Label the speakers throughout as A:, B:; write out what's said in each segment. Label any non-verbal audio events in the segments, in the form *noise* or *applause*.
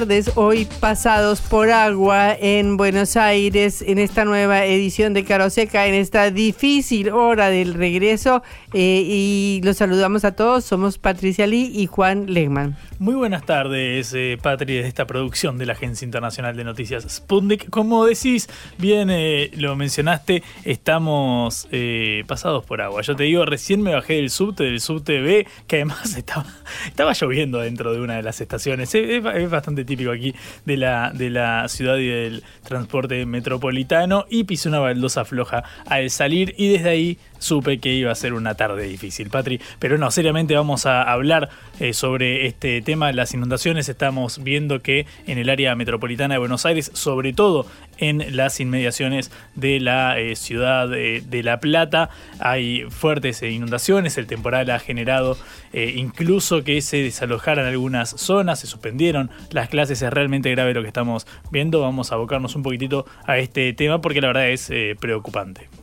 A: Tardes, hoy pasados por agua en Buenos Aires, en esta nueva edición de Caroseca, en esta difícil hora del regreso. eh, y los saludamos a todos, somos Patricia Lee y Juan Legman.
B: Muy buenas tardes, eh, Patri, de esta producción de la Agencia Internacional de Noticias Sputnik. Como decís, bien eh, lo mencionaste, estamos eh, pasados por agua. Yo te digo, recién me bajé del subte, del subte B, que además *laughs* estaba, estaba lloviendo dentro de una de las estaciones. Es, es- es bastante típico aquí de la, de la ciudad y del transporte metropolitano. Y pisé una baldosa floja al salir y desde ahí supe que iba a ser una tarde difícil, Patri. Pero no, seriamente vamos a hablar eh, sobre este tema, las inundaciones. Estamos viendo que en el área metropolitana de Buenos Aires, sobre todo en las inmediaciones de la eh, ciudad de La Plata, hay fuertes eh, inundaciones. El temporal ha generado incluso que se desalojaran algunas zonas, se suspendieron las clases. Es realmente grave lo que estamos viendo. Vamos a abocarnos un poquitito a este tema porque la verdad es preocupante.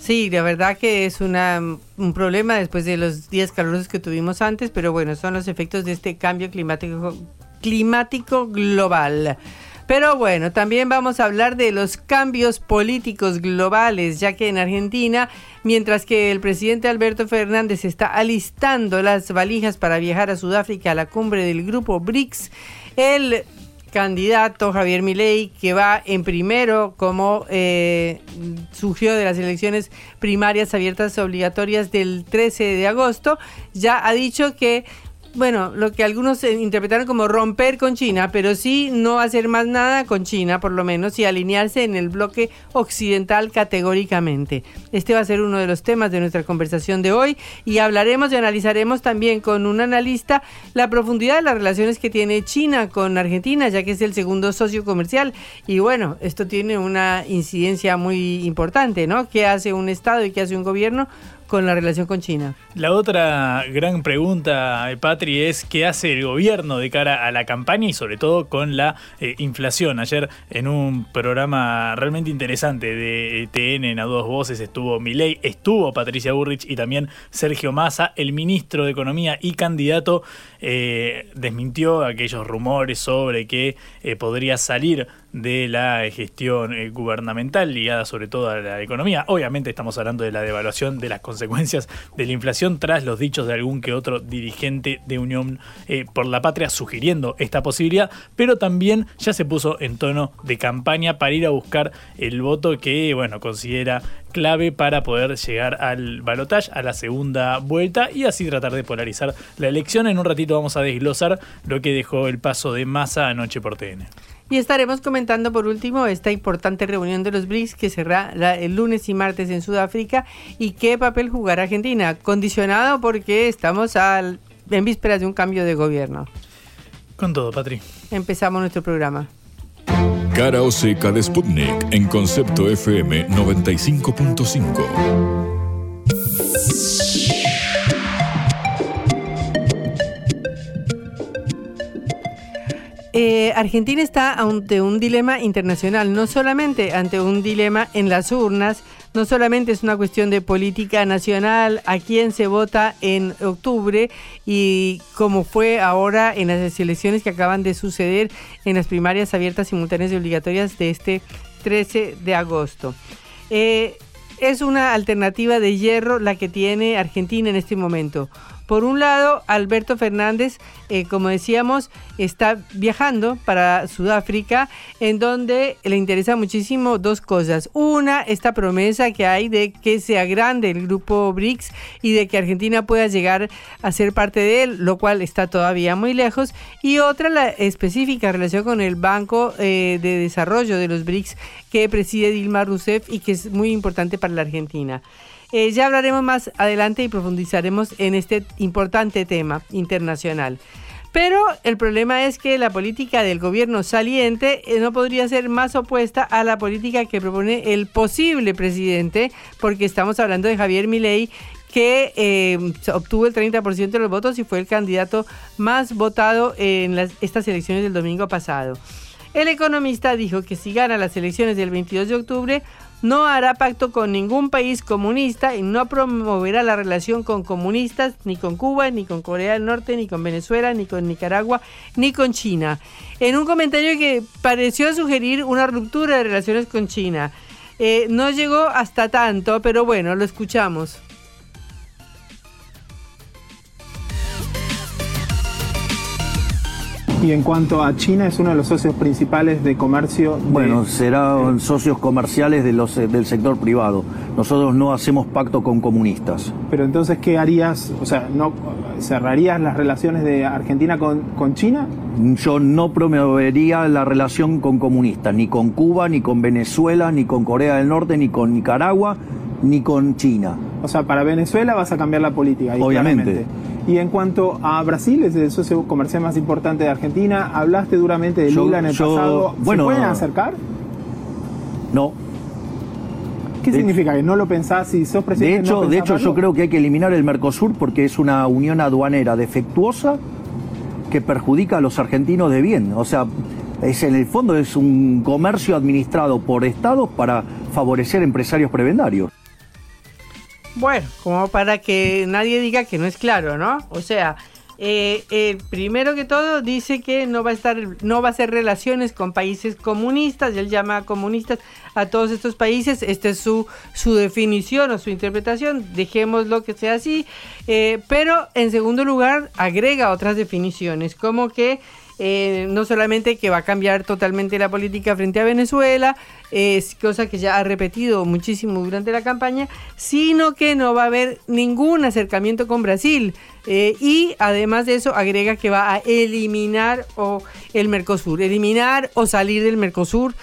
A: Sí, la verdad que es un problema después de los días calurosos que tuvimos antes, pero bueno, son los efectos de este cambio climático, climático global. Pero bueno, también vamos a hablar de los cambios políticos globales, ya que en Argentina, mientras que el presidente Alberto Fernández está alistando las valijas para viajar a Sudáfrica a la cumbre del grupo BRICS, el candidato Javier Milei, que va en primero como eh, surgió de las elecciones primarias abiertas obligatorias del 13 de agosto, ya ha dicho que bueno, lo que algunos eh, interpretaron como romper con China, pero sí no hacer más nada con China, por lo menos, y alinearse en el bloque occidental categóricamente. Este va a ser uno de los temas de nuestra conversación de hoy y hablaremos y analizaremos también con un analista la profundidad de las relaciones que tiene China con Argentina, ya que es el segundo socio comercial. Y bueno, esto tiene una incidencia muy importante, ¿no? ¿Qué hace un Estado y qué hace un gobierno? Con la relación con China.
B: La otra gran pregunta, eh, Patri, es qué hace el gobierno de cara a la campaña y sobre todo con la eh, inflación. Ayer en un programa realmente interesante de TN en a dos voces estuvo Milei, estuvo Patricia Burrich y también Sergio Massa, el ministro de Economía y candidato, eh, desmintió aquellos rumores sobre que eh, podría salir de la gestión eh, gubernamental ligada sobre todo a la economía. Obviamente estamos hablando de la devaluación, de las consecuencias de la inflación tras los dichos de algún que otro dirigente de Unión eh, por la Patria sugiriendo esta posibilidad, pero también ya se puso en tono de campaña para ir a buscar el voto que, bueno, considera clave para poder llegar al balotaje, a la segunda vuelta y así tratar de polarizar la elección. En un ratito vamos a desglosar lo que dejó el paso de masa anoche por TN.
A: Y estaremos comentando por último esta importante reunión de los BRICS que será la- el lunes y martes en Sudáfrica y qué papel jugará Argentina, condicionado porque estamos al- en vísperas de un cambio de gobierno.
B: Con todo, Patri.
A: Empezamos nuestro programa.
C: Cara o seca de Sputnik en concepto FM 95.5.
A: Eh, Argentina está ante un dilema internacional, no solamente ante un dilema en las urnas, no solamente es una cuestión de política nacional, a quién se vota en octubre y como fue ahora en las elecciones que acaban de suceder en las primarias abiertas, simultáneas y obligatorias de este 13 de agosto. Eh, es una alternativa de hierro la que tiene Argentina en este momento. Por un lado, Alberto Fernández, eh, como decíamos, está viajando para Sudáfrica, en donde le interesa muchísimo dos cosas. Una, esta promesa que hay de que se agrande el grupo BRICS y de que Argentina pueda llegar a ser parte de él, lo cual está todavía muy lejos. Y otra, la específica relación con el Banco eh, de Desarrollo de los BRICS que preside Dilma Rousseff y que es muy importante para la Argentina. Eh, ya hablaremos más adelante y profundizaremos en este importante tema internacional. Pero el problema es que la política del gobierno saliente eh, no podría ser más opuesta a la política que propone el posible presidente, porque estamos hablando de Javier Milei, que eh, obtuvo el 30% de los votos y fue el candidato más votado en estas elecciones del domingo pasado. El economista dijo que si gana las elecciones del 22 de octubre, no hará pacto con ningún país comunista y no promoverá la relación con comunistas ni con Cuba, ni con Corea del Norte, ni con Venezuela, ni con Nicaragua, ni con China. En un comentario que pareció sugerir una ruptura de relaciones con China. Eh, no llegó hasta tanto, pero bueno, lo escuchamos.
D: Y en cuanto a China, es uno de los socios principales de comercio.
E: Bueno, serán socios comerciales de los, del sector privado. Nosotros no hacemos pacto con comunistas.
D: Pero entonces, ¿qué harías? O sea, ¿no cerrarías las relaciones de Argentina con, con China?
E: Yo no promovería la relación con comunistas, ni con Cuba, ni con Venezuela, ni con Corea del Norte, ni con Nicaragua, ni con China.
D: O sea, para Venezuela vas a cambiar la política.
E: Obviamente.
D: Y en cuanto a Brasil, es el socio comercial más importante de Argentina, hablaste duramente de Lula en el pasado. ¿Se pueden acercar?
E: No.
D: ¿Qué significa que no lo pensás si sos presidente?
E: De hecho, de hecho yo creo que hay que eliminar el Mercosur porque es una unión aduanera defectuosa que perjudica a los argentinos de bien. O sea, es en el fondo es un comercio administrado por estados para favorecer empresarios prebendarios.
A: Bueno, como para que nadie diga que no es claro, ¿no? O sea, eh, primero que todo dice que no va a estar, no va a hacer relaciones con países comunistas. Él llama comunistas a todos estos países. Esta es su, su definición o su interpretación. Dejémoslo que sea así. Eh, pero en segundo lugar agrega otras definiciones, como que eh, no solamente que va a cambiar totalmente la política frente a Venezuela, es cosa que ya ha repetido muchísimo durante la campaña, sino que no va a haber ningún acercamiento con Brasil. Eh, y además de eso agrega que va a eliminar o el Mercosur, eliminar o salir del Mercosur.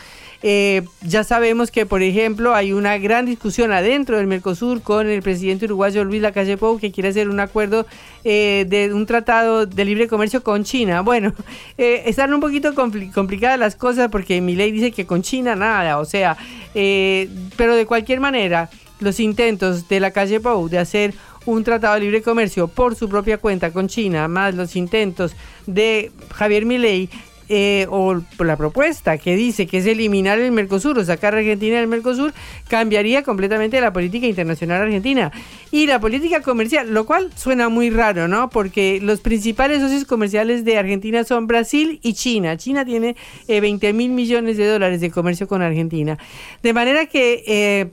A: Eh, ya sabemos que, por ejemplo, hay una gran discusión adentro del Mercosur con el presidente uruguayo Luis Lacalle Pou, que quiere hacer un acuerdo eh, de un tratado de libre comercio con China. Bueno, *laughs* eh, están un poquito complicadas las cosas porque mi ley dice que con China nada, o sea, pero de cualquier manera, los intentos de la calle Pou de hacer un tratado de libre comercio por su propia cuenta con China, más los intentos de Javier Milei eh, o la propuesta que dice que es eliminar el Mercosur o sacar a Argentina del Mercosur, cambiaría completamente la política internacional argentina y la política comercial, lo cual suena muy raro, ¿no? Porque los principales socios comerciales de Argentina son Brasil y China. China tiene 20 eh, mil millones de dólares de comercio con Argentina. De manera que... Eh,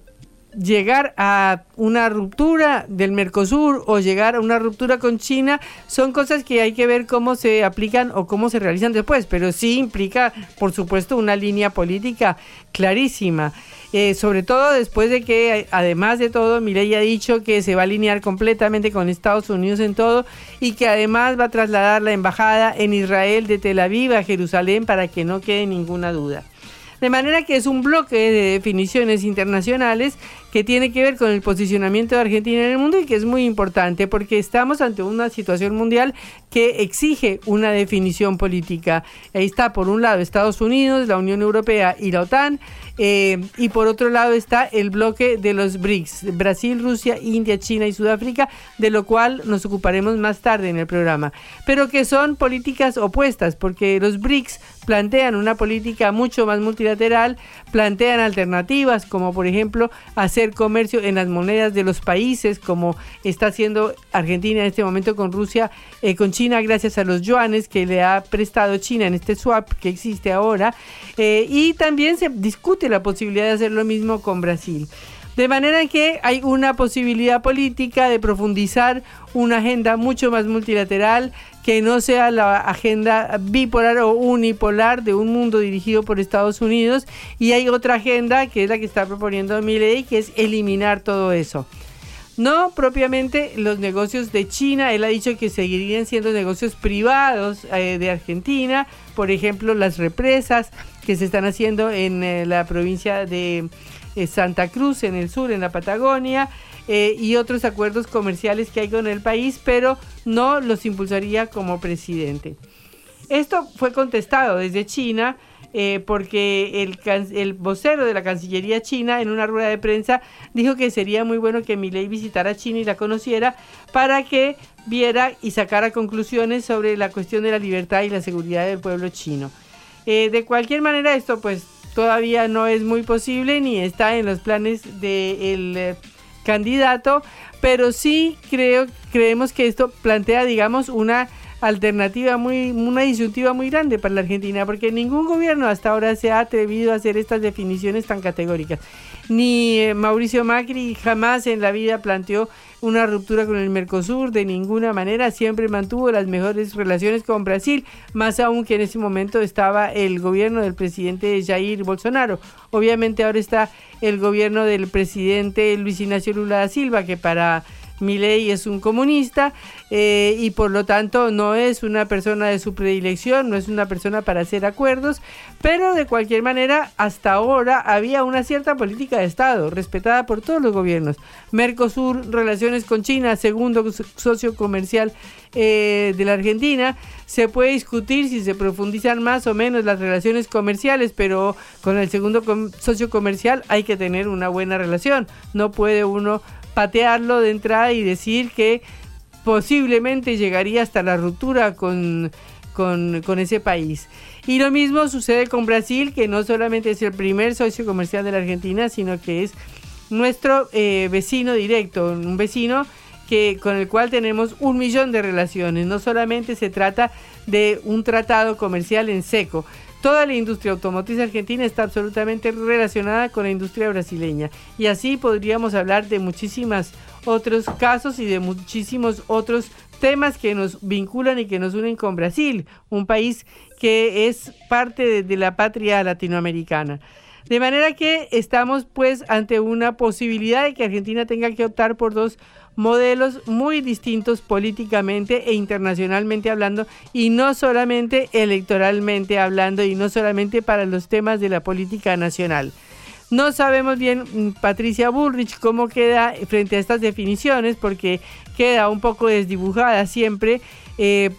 A: llegar a una ruptura del Mercosur o llegar a una ruptura con China son cosas que hay que ver cómo se aplican o cómo se realizan después, pero sí implica, por supuesto, una línea política clarísima. Eh, sobre todo después de que, además de todo, Mireya ha dicho que se va a alinear completamente con Estados Unidos en todo y que además va a trasladar la embajada en Israel de Tel Aviv a Jerusalén para que no quede ninguna duda. De manera que es un bloque de definiciones internacionales que tiene que ver con el posicionamiento de Argentina en el mundo y que es muy importante porque estamos ante una situación mundial que exige una definición política. Ahí está, por un lado, Estados Unidos, la Unión Europea y la OTAN, eh, y por otro lado está el bloque de los BRICS, Brasil, Rusia, India, China y Sudáfrica, de lo cual nos ocuparemos más tarde en el programa, pero que son políticas opuestas, porque los BRICS plantean una política mucho más multilateral, plantean alternativas como por ejemplo hacer comercio en las monedas de los países, como está haciendo Argentina en este momento con Rusia, eh, con China, gracias a los yuanes que le ha prestado China en este swap que existe ahora. Eh, y también se discute la posibilidad de hacer lo mismo con Brasil. De manera que hay una posibilidad política de profundizar una agenda mucho más multilateral que no sea la agenda bipolar o unipolar de un mundo dirigido por Estados Unidos. Y hay otra agenda que es la que está proponiendo ley que es eliminar todo eso. No propiamente los negocios de China, él ha dicho que seguirían siendo negocios privados eh, de Argentina, por ejemplo las represas que se están haciendo en eh, la provincia de eh, Santa Cruz en el sur, en la Patagonia, eh, y otros acuerdos comerciales que hay con el país, pero no los impulsaría como presidente. Esto fue contestado desde China. Eh, porque el, el, vocero de la Cancillería china en una rueda de prensa dijo que sería muy bueno que Milei visitara China y la conociera para que viera y sacara conclusiones sobre la cuestión de la libertad y la seguridad del pueblo chino. de cualquier manera, esto pues todavía no es muy posible ni está en los planes del eh, candidato, pero sí creo, creemos que esto plantea, digamos, una alternativa muy, una disyuntiva muy grande para la Argentina, porque ningún gobierno hasta ahora se ha atrevido a hacer estas definiciones tan categóricas. Ni eh, Mauricio Macri jamás en la vida planteó una ruptura con el Mercosur de ninguna manera, siempre mantuvo las mejores relaciones con Brasil, más aún que en ese momento estaba el gobierno del presidente Jair Bolsonaro. Obviamente ahora está el gobierno del presidente Luis Ignacio Lula da Silva, que para Milei es un comunista eh, y por lo tanto no es una persona de su predilección, no es una persona para hacer acuerdos, pero de cualquier manera hasta ahora había una cierta política de Estado respetada por todos los gobiernos. Mercosur, relaciones con China, segundo socio comercial eh, de la Argentina, se puede discutir si se profundizan más o menos las relaciones comerciales, pero con el segundo socio comercial hay que tener una buena relación, no puede uno patearlo de entrada y decir que posiblemente llegaría hasta la ruptura con, con, ese país. Y lo mismo sucede con Brasil, que no solamente es el primer socio comercial de la Argentina, sino que es nuestro eh, vecino directo, un vecino que, con el cual tenemos un millón de relaciones. No solamente se trata de un tratado comercial en seco, Toda la industria automotriz argentina está absolutamente relacionada con la industria brasileña y así podríamos hablar de muchísimos otros casos y de muchísimos otros temas que nos vinculan y que nos unen con Brasil, un país que es parte de, la patria latinoamericana. De manera que estamos pues ante una posibilidad de que Argentina tenga que optar por dos modelos muy distintos políticamente e internacionalmente hablando y no solamente electoralmente hablando y no solamente para los temas de la política nacional. No sabemos bien, mm, Patricia Bullrich, cómo queda frente a estas definiciones, porque queda un poco desdibujada siempre eh,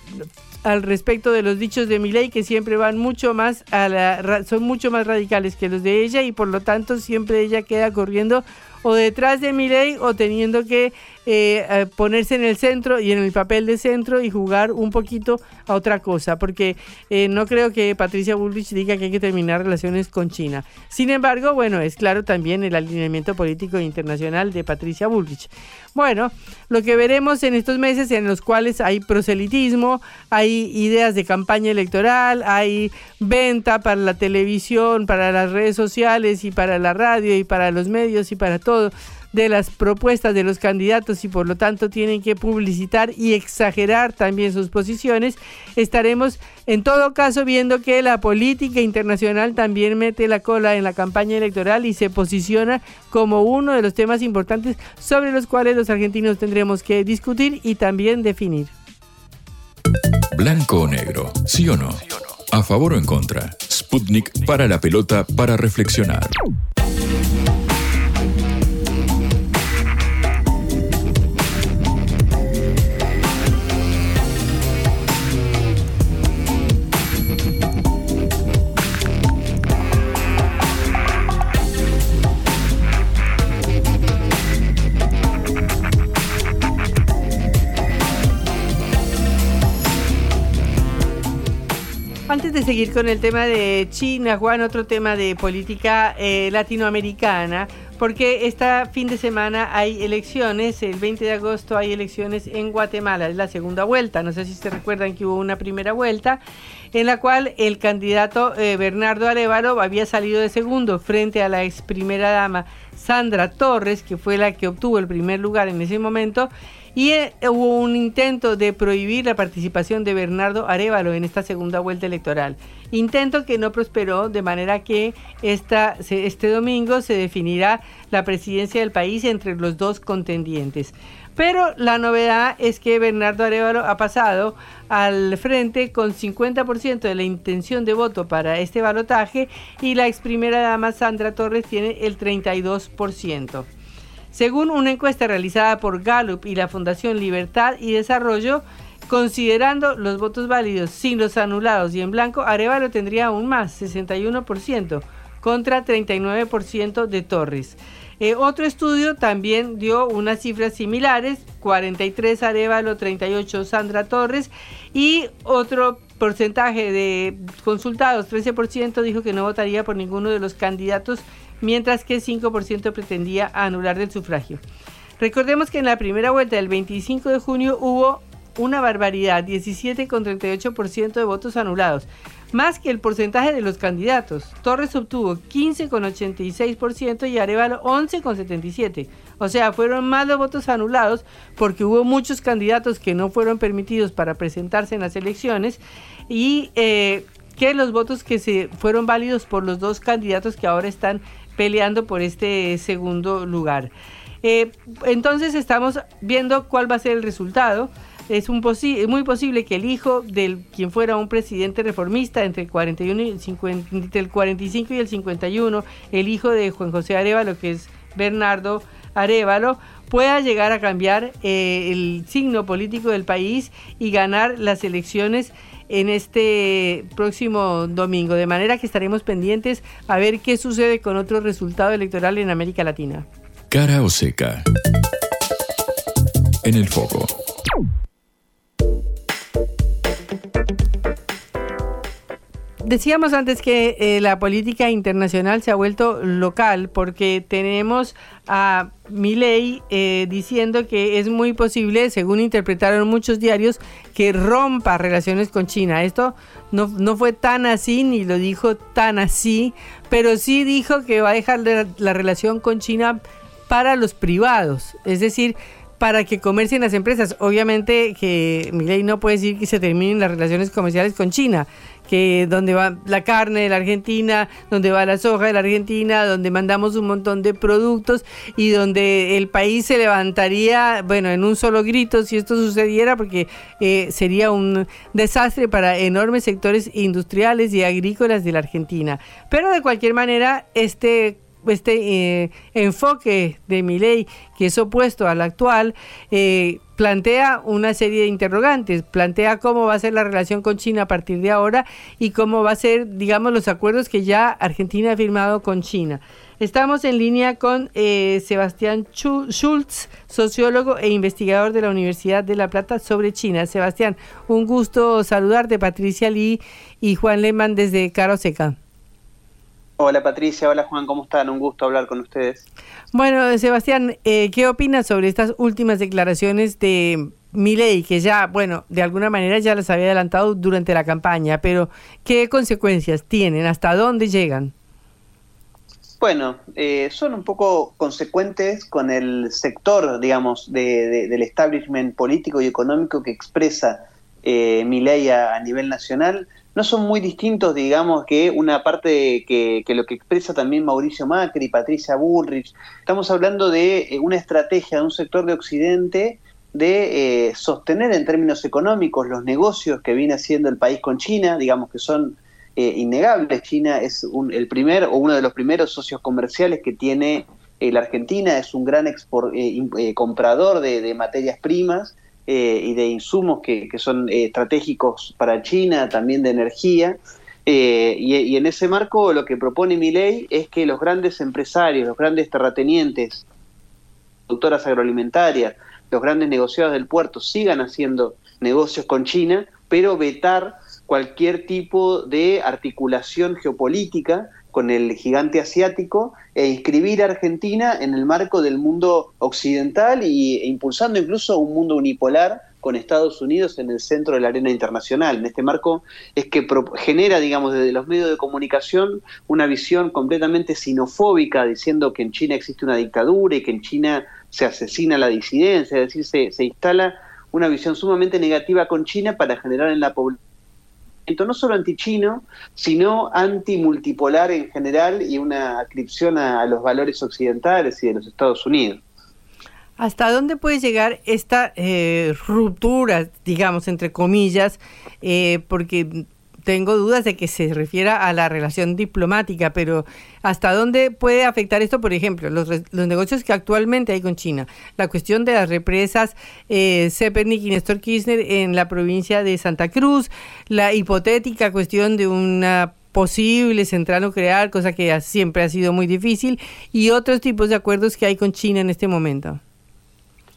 A: al respecto de los dichos de Milei, que siempre van mucho más a la, son mucho más radicales que los de ella y por lo tanto siempre ella queda corriendo o detrás de Milei o teniendo que eh, eh, ponerse en el centro y en el papel de centro y jugar un poquito a otra cosa, porque eh, no creo que Patricia Bullrich diga que hay que terminar relaciones con China. Sin embargo, bueno, es claro también el alineamiento político internacional de Patricia Bullrich. Bueno, lo que veremos en estos meses en los cuales hay proselitismo, hay ideas de campaña electoral, hay venta para la televisión, para las redes sociales y para la radio y para los medios y para todo de las propuestas de los candidatos y por lo tanto tienen que publicitar y exagerar también sus posiciones, estaremos en todo caso viendo que la política internacional también mete la cola en la campaña electoral y se posiciona como uno de los temas importantes sobre los cuales los argentinos tendremos que discutir y también definir.
C: Blanco o negro, sí o no. A favor o en contra. Sputnik para la pelota para reflexionar.
A: Seguir con el tema de China, Juan, otro tema de política eh, latinoamericana, porque este fin de semana hay elecciones, el 20 de agosto hay elecciones en Guatemala, es la segunda vuelta, no sé si se recuerdan que hubo una primera vuelta en la cual el candidato eh, Bernardo Arevalo había salido de segundo frente a la ex primera dama Sandra Torres, que fue la que obtuvo el primer lugar en ese momento, y eh, hubo un intento de prohibir la participación de Bernardo Arevalo en esta segunda vuelta electoral. Intento que no prosperó, de manera que este domingo se definirá la presidencia del país entre los dos contendientes. Pero la novedad es que Bernardo Arevalo ha pasado al frente con 50% de la intención de voto para este balotaje y la ex primera dama Sandra Torres tiene el 32%. Según una encuesta realizada por Gallup y la Fundación Libertad y Desarrollo, considerando los votos válidos sin los anulados y en blanco, Arevalo tendría aún más, 61%, contra 39% de Torres. Eh, otro estudio también dio unas cifras similares, 43 Arevalo, 38 Sandra Torres y otro porcentaje de consultados, 13% dijo que no votaría por ninguno de los candidatos mientras que 5% pretendía anular del sufragio. Recordemos que en la primera vuelta del 25 de junio hubo una barbaridad, 17,38% de votos anulados, más que el porcentaje de los candidatos. Torres obtuvo 15,86% y Arevalo 11,77%. O sea, fueron más los votos anulados porque hubo muchos candidatos que no fueron permitidos para presentarse en las elecciones y eh, que los votos que se fueron válidos por los dos candidatos que ahora están peleando por este segundo lugar. Eh, entonces estamos viendo cuál va a ser el resultado. Es un muy posible que el hijo del quien fuera un presidente reformista entre el, 41 y el, 50, entre el 45 y el 51, el hijo de Juan José Arevalo, que es Bernardo Arevalo, pueda llegar a cambiar eh, el signo político del país y ganar las elecciones en este próximo domingo. De manera que estaremos pendientes a ver qué sucede con otro resultado electoral en América Latina.
C: Cara o seca. En el foco.
A: Decíamos antes que eh, la política internacional se ha vuelto local porque tenemos a Milei eh, diciendo que es muy posible, según interpretaron muchos diarios, que rompa relaciones con China. Esto no, no fue tan así ni lo dijo tan así, pero sí dijo que va a dejar la relación con China para los privados, es decir, para que comercien las empresas. Obviamente que Milei no puede decir que se terminen las relaciones comerciales con China que donde va la carne de la Argentina, donde va la soja de la Argentina, donde mandamos un montón de productos y donde el país se levantaría, bueno, en un solo grito si esto sucediera, porque eh, sería un desastre para enormes sectores industriales y agrícolas de la Argentina. Pero de cualquier manera, este este eh, enfoque de mi ley, que es opuesto al actual, eh, plantea una serie de interrogantes, plantea cómo va a ser la relación con China a partir de ahora y cómo va a ser, digamos, los acuerdos que ya Argentina ha firmado con China. Estamos en línea con eh, Sebastián Schultz, sociólogo e investigador de la Universidad de La Plata sobre China. Sebastián, un gusto saludarte, Patricia Lee y Juan Lehmann desde Caro Seca.
F: Hola Patricia, hola Juan, ¿cómo están? Un gusto hablar con ustedes.
A: Bueno, Sebastián, eh, ¿qué opinas sobre estas últimas declaraciones de Milei, que ya, bueno, de alguna manera ya las había adelantado durante la campaña, pero ¿qué consecuencias tienen? ¿Hasta dónde llegan?
F: Bueno, eh, son un poco consecuentes con el sector, digamos, del establishment político y económico que expresa eh, Milei a nivel nacional no son muy distintos, digamos, que una parte que, que, lo que expresa también Mauricio Macri, Patricia Bullrich. Estamos hablando de eh, una estrategia de un sector de Occidente de eh, sostener en términos económicos los negocios que viene haciendo el país con China, digamos que son eh, innegables. China es el primer o uno de los primeros socios comerciales que tiene la Argentina, es un gran comprador de materias primas eh, y de insumos que, son eh, estratégicos para China, también de energía. Eh, y, en ese marco lo que propone mi ley es que los grandes empresarios, los grandes terratenientes, productoras agroalimentarias, los grandes negociados del puerto sigan haciendo negocios con China, pero vetar cualquier tipo de articulación geopolítica con el gigante asiático e inscribir a Argentina en el marco del mundo occidental y, e impulsando incluso un mundo unipolar con Estados Unidos en el centro de la arena internacional. En este marco es que genera, digamos, desde los medios de comunicación una visión completamente sinofóbica, diciendo que en China existe una dictadura y que en China se asesina la disidencia, es decir, se, se instala una visión sumamente negativa con China para generar en la población no solo antichino, sino antimultipolar en general y una adscripción a los valores occidentales y de los Estados Unidos.
A: ¿Hasta dónde puede llegar esta eh, ruptura, digamos, entre comillas? Eh, porque tengo dudas de que se refiera a la relación diplomática, pero ¿hasta dónde puede afectar esto, por ejemplo, los, los negocios que actualmente hay con China? La cuestión de las represas eh, y Néstor Kirchner en la provincia de Santa Cruz, la hipotética cuestión de una posible central nuclear, cosa que siempre ha sido muy difícil, y otros tipos de acuerdos que hay con China en este momento.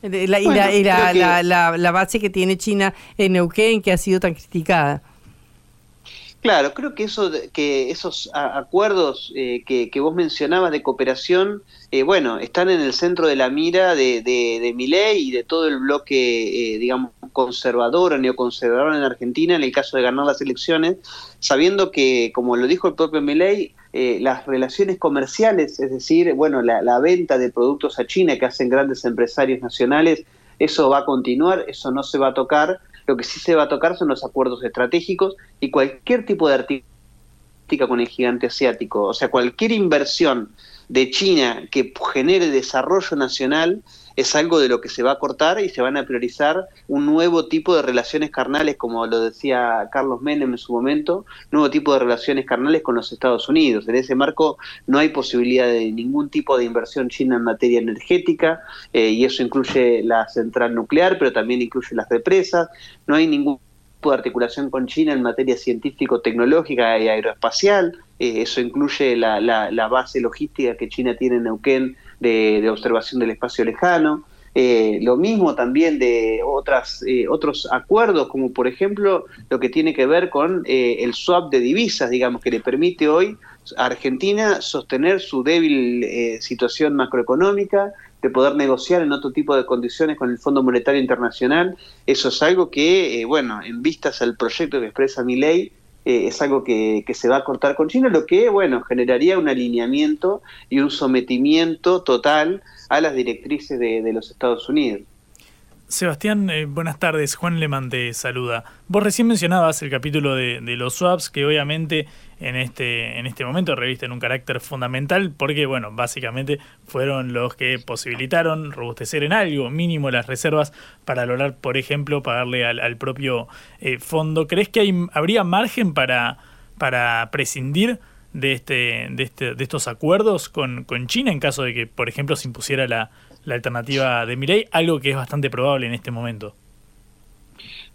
A: La, y, la, base que tiene China en Neuquén, que ha sido tan criticada.
F: Claro, creo que eso, que esos acuerdos eh, que, vos mencionabas de cooperación, eh, bueno, están en el centro de la mira de, de, Milei y de todo el bloque, eh, digamos, conservador o neoconservador en Argentina, en el caso de ganar las elecciones, sabiendo que, como lo dijo el propio Milei, las relaciones comerciales, es decir, bueno, la venta de productos a China que hacen grandes empresarios nacionales, eso va a continuar, eso no se va a tocar lo que sí se va a tocar son los acuerdos estratégicos y cualquier tipo de artística con el gigante asiático. O sea, cualquier inversión de China que genere desarrollo nacional es algo de lo que se va a cortar y se van a priorizar un nuevo tipo de relaciones carnales, como lo decía Carlos Menem en su momento, nuevo tipo de relaciones carnales con los Estados Unidos. En ese marco no hay posibilidad de ningún tipo de inversión china en materia energética, eh, y eso incluye la central nuclear, pero también incluye las represas, no hay ningún tipo de articulación con China en materia científico-tecnológica y aeroespacial, eh, eso incluye la, la, base logística que China tiene en Neuquén de, observación del espacio lejano. Eh, lo mismo también de otras, eh, otros acuerdos, como por ejemplo lo que tiene que ver con eh, el swap de divisas, digamos, que le permite hoy a Argentina sostener su débil situación macroeconómica, de poder negociar en otro tipo de condiciones con el Fondo Monetario Internacional. Eso es algo que, bueno, en vistas al proyecto que expresa mi ley, eh, es algo que, se va a cortar con China, lo que, bueno, generaría un alineamiento y un sometimiento total a las directrices de los Estados Unidos.
B: Sebastián, eh, buenas tardes. Juan Leman te saluda. Vos recién mencionabas el capítulo de, los swaps que obviamente en este, en este momento revisten un carácter fundamental porque, bueno, básicamente fueron los que posibilitaron robustecer en algo mínimo las reservas para lograr, por ejemplo, pagarle al, propio eh, fondo. ¿Crees que hay, habría margen para, para prescindir de, este, de, este, de estos acuerdos con, con China en caso de que, por ejemplo, se impusiera la la alternativa de Milei, algo que es bastante probable en este momento.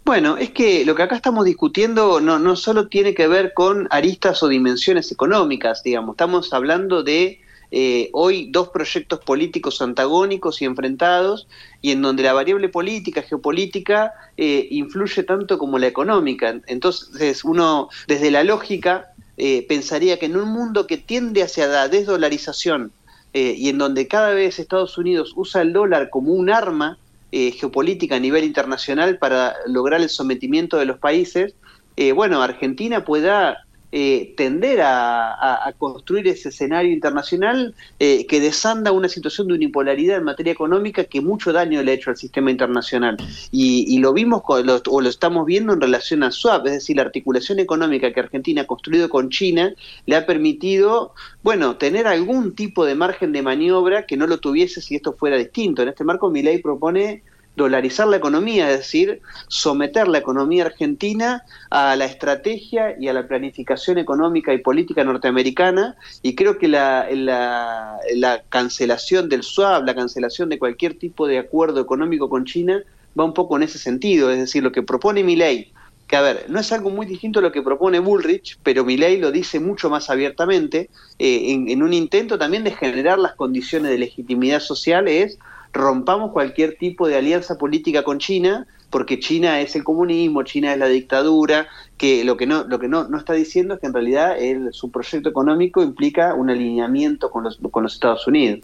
F: Bueno, es que lo que acá estamos discutiendo no, no solo tiene que ver con aristas o dimensiones económicas, digamos, estamos hablando de eh, hoy dos proyectos políticos antagónicos y enfrentados y en donde la variable política, geopolítica, eh, influye tanto como la económica. Entonces uno, desde la lógica, eh, pensaría que en un mundo que tiende hacia la desdolarización, eh, y en donde cada vez Estados Unidos usa el dólar como un arma eh, geopolítica a nivel internacional para lograr el sometimiento de los países, eh, bueno, Argentina pueda eh, tender a, construir ese escenario internacional eh, que desanda una situación de unipolaridad en materia económica que mucho daño le ha hecho al sistema internacional. Y, lo vimos o lo estamos viendo en relación a SWAP, es decir, la articulación económica que Argentina ha construido con China le ha permitido, bueno, tener algún tipo de margen de maniobra que no lo tuviese si esto fuera distinto. En este marco, mi ley propone dolarizar la economía, es decir, someter la economía argentina a la estrategia y a la planificación económica y política norteamericana. Y creo que la, la, cancelación del SWAP, la cancelación de cualquier tipo de acuerdo económico con China va un poco en ese sentido, es decir, lo que propone mi ley, que a ver, no es algo muy distinto a lo que propone Bullrich, pero mi ley lo dice mucho más abiertamente, eh, en, en un intento también de generar las condiciones de legitimidad social, es rompamos cualquier tipo de alianza política con China porque China es el comunismo, China es la dictadura, que lo que no, lo que no, no está diciendo es que en realidad su proyecto económico implica un alineamiento con los, con los Estados Unidos.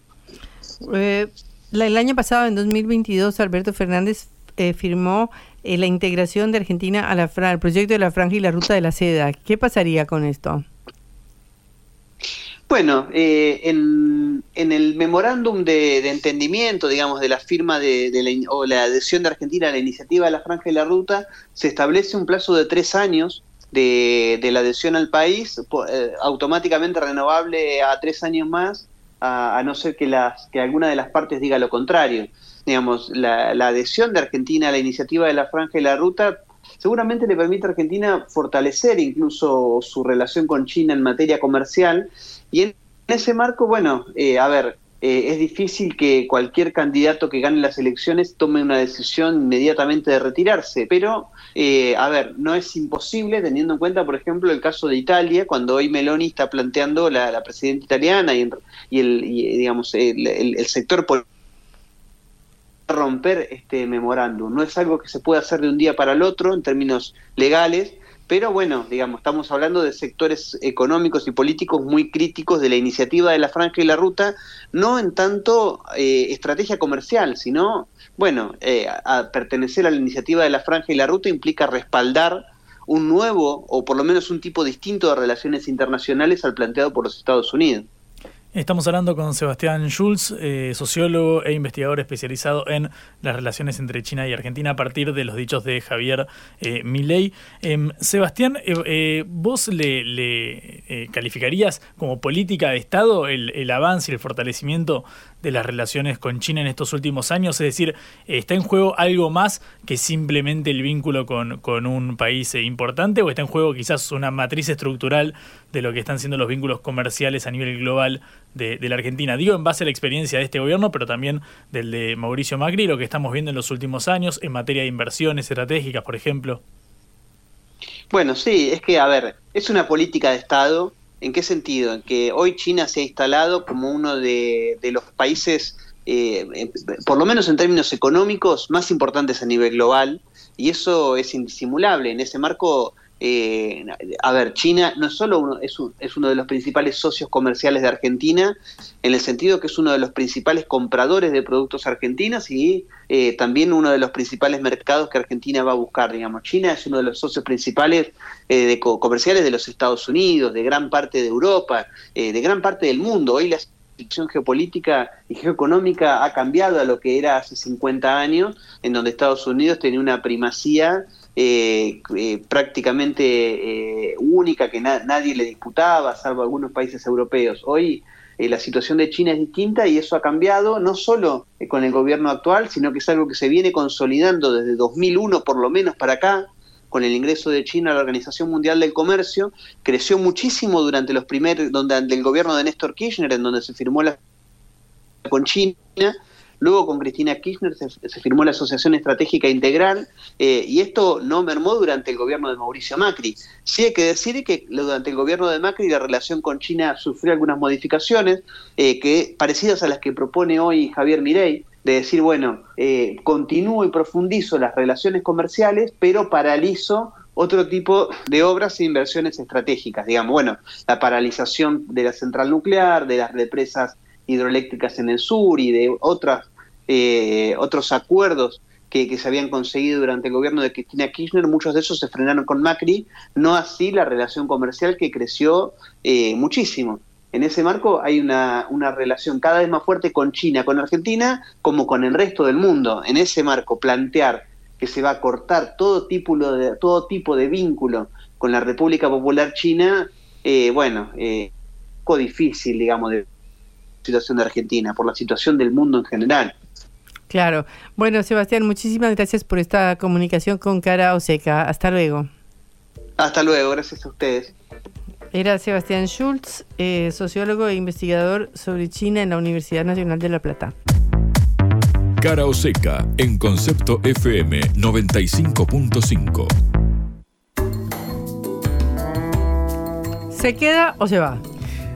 A: Eh, el año pasado, en 2022, Alberto Fernández eh, firmó eh, la integración de Argentina al proyecto de la franja y la ruta de la seda. ¿Qué pasaría con esto?
F: Bueno, eh, en, el memorándum de, entendimiento, digamos, de la firma de, la, o la adhesión de Argentina a la iniciativa de la Franja y la Ruta, se establece un plazo de tres años de, la adhesión al país, eh, automáticamente renovable a tres años más, a, no ser que, las, que alguna de las partes diga lo contrario. Digamos, la, la adhesión de Argentina a la iniciativa de la Franja y la Ruta seguramente le permite a Argentina fortalecer incluso su relación con China en materia comercial. Y en ese marco, bueno, eh, a ver, eh, es difícil que cualquier candidato que gane las elecciones tome una decisión inmediatamente de retirarse, pero, eh, a ver, no es imposible teniendo en cuenta, por ejemplo, el caso de Italia, cuando hoy Meloni está planteando la, presidenta italiana y, el, digamos, el, el, sector político romper este memorándum. No es algo que se pueda hacer de un día para el otro en términos legales, pero bueno, digamos, estamos hablando de sectores económicos y políticos muy críticos de la iniciativa de la Franja y la Ruta, no en tanto eh, estrategia comercial, sino, bueno, eh, pertenecer a la iniciativa de la Franja y la Ruta implica respaldar un nuevo o por lo menos un tipo distinto de relaciones internacionales al planteado por los Estados Unidos.
B: Estamos hablando con Sebastián Schulz, eh, sociólogo e investigador especializado en las relaciones entre China y Argentina a partir de los dichos de Javier eh, Milei. Em, Sebastián, eh, ¿vos le, calificarías como política de Estado el avance y el fortalecimiento de las relaciones con China en estos últimos años? Es decir, ¿está en juego algo más que simplemente el vínculo con, con un país importante o está en juego quizás una matriz estructural de lo que están siendo los vínculos comerciales a nivel global de, la Argentina? Digo en base a la experiencia de este gobierno, pero también del de Mauricio Macri, lo que estamos viendo en los últimos años en materia de inversiones estratégicas, por ejemplo.
F: Bueno, sí, es que, a ver, es una política de Estado ¿En qué sentido? En que hoy China se ha instalado como uno de, los países, eh, por lo menos en términos económicos, más importantes a nivel global, y eso es indisimulable. En ese marco, eh, a ver, China no solo uno, es, es, uno de los principales socios comerciales de Argentina, en el sentido que es uno de los principales compradores de productos argentinos y eh, también uno de los principales mercados que Argentina va a buscar. Digamos, China es uno de los socios principales eh, de comerciales de los Estados Unidos, de gran parte de Europa, eh, de gran parte del mundo. Hoy la situación geopolítica y geoeconómica ha cambiado a lo que era hace 50 años, en donde Estados Unidos tenía una primacía eh, eh, prácticamente eh, única que nadie le disputaba, salvo algunos países europeos. Hoy la situación de China es distinta y eso ha cambiado no solo con el gobierno actual, sino que es algo que se viene consolidando desde 2001 por lo menos para acá, con el ingreso de China a la Organización Mundial del Comercio, creció muchísimo durante los primeros, donde del gobierno de Néstor Kirchner, en donde se firmó la con China, Luego con Cristina Kirchner se, firmó la Asociación Estratégica Integral eh, y esto no mermó durante el gobierno de Mauricio Macri. Sí hay que decir que durante el gobierno de Macri la relación con China sufrió algunas modificaciones eh, que parecidas a las que propone hoy Javier Mirey, de decir, bueno, eh, continúo y profundizo las relaciones comerciales, pero paralizo otro tipo de obras e inversiones estratégicas, digamos, bueno, la paralización de la central nuclear, de las represas hidroeléctricas en el sur y de otras eh, otros acuerdos que, se habían conseguido durante el gobierno de Cristina Kirchner, muchos de esos se frenaron con Macri, no así la relación comercial que creció eh, muchísimo. En ese marco hay una, una, relación cada vez más fuerte con China, con Argentina, como con el resto del mundo. En ese marco, plantear que se va a cortar todo tipo de, todo tipo de vínculo con la República Popular China, eh, bueno, eh, poco difícil, digamos, de situación de Argentina, por la situación del mundo en general.
A: Claro. Bueno, Sebastián, muchísimas gracias por esta comunicación con Cara Oseca. Hasta luego.
F: Hasta luego, gracias a ustedes.
A: Era Sebastián Schultz, eh, sociólogo e investigador sobre China en la Universidad Nacional de La Plata.
C: Cara Oseca en Concepto FM 95.5.
A: ¿Se queda o se va?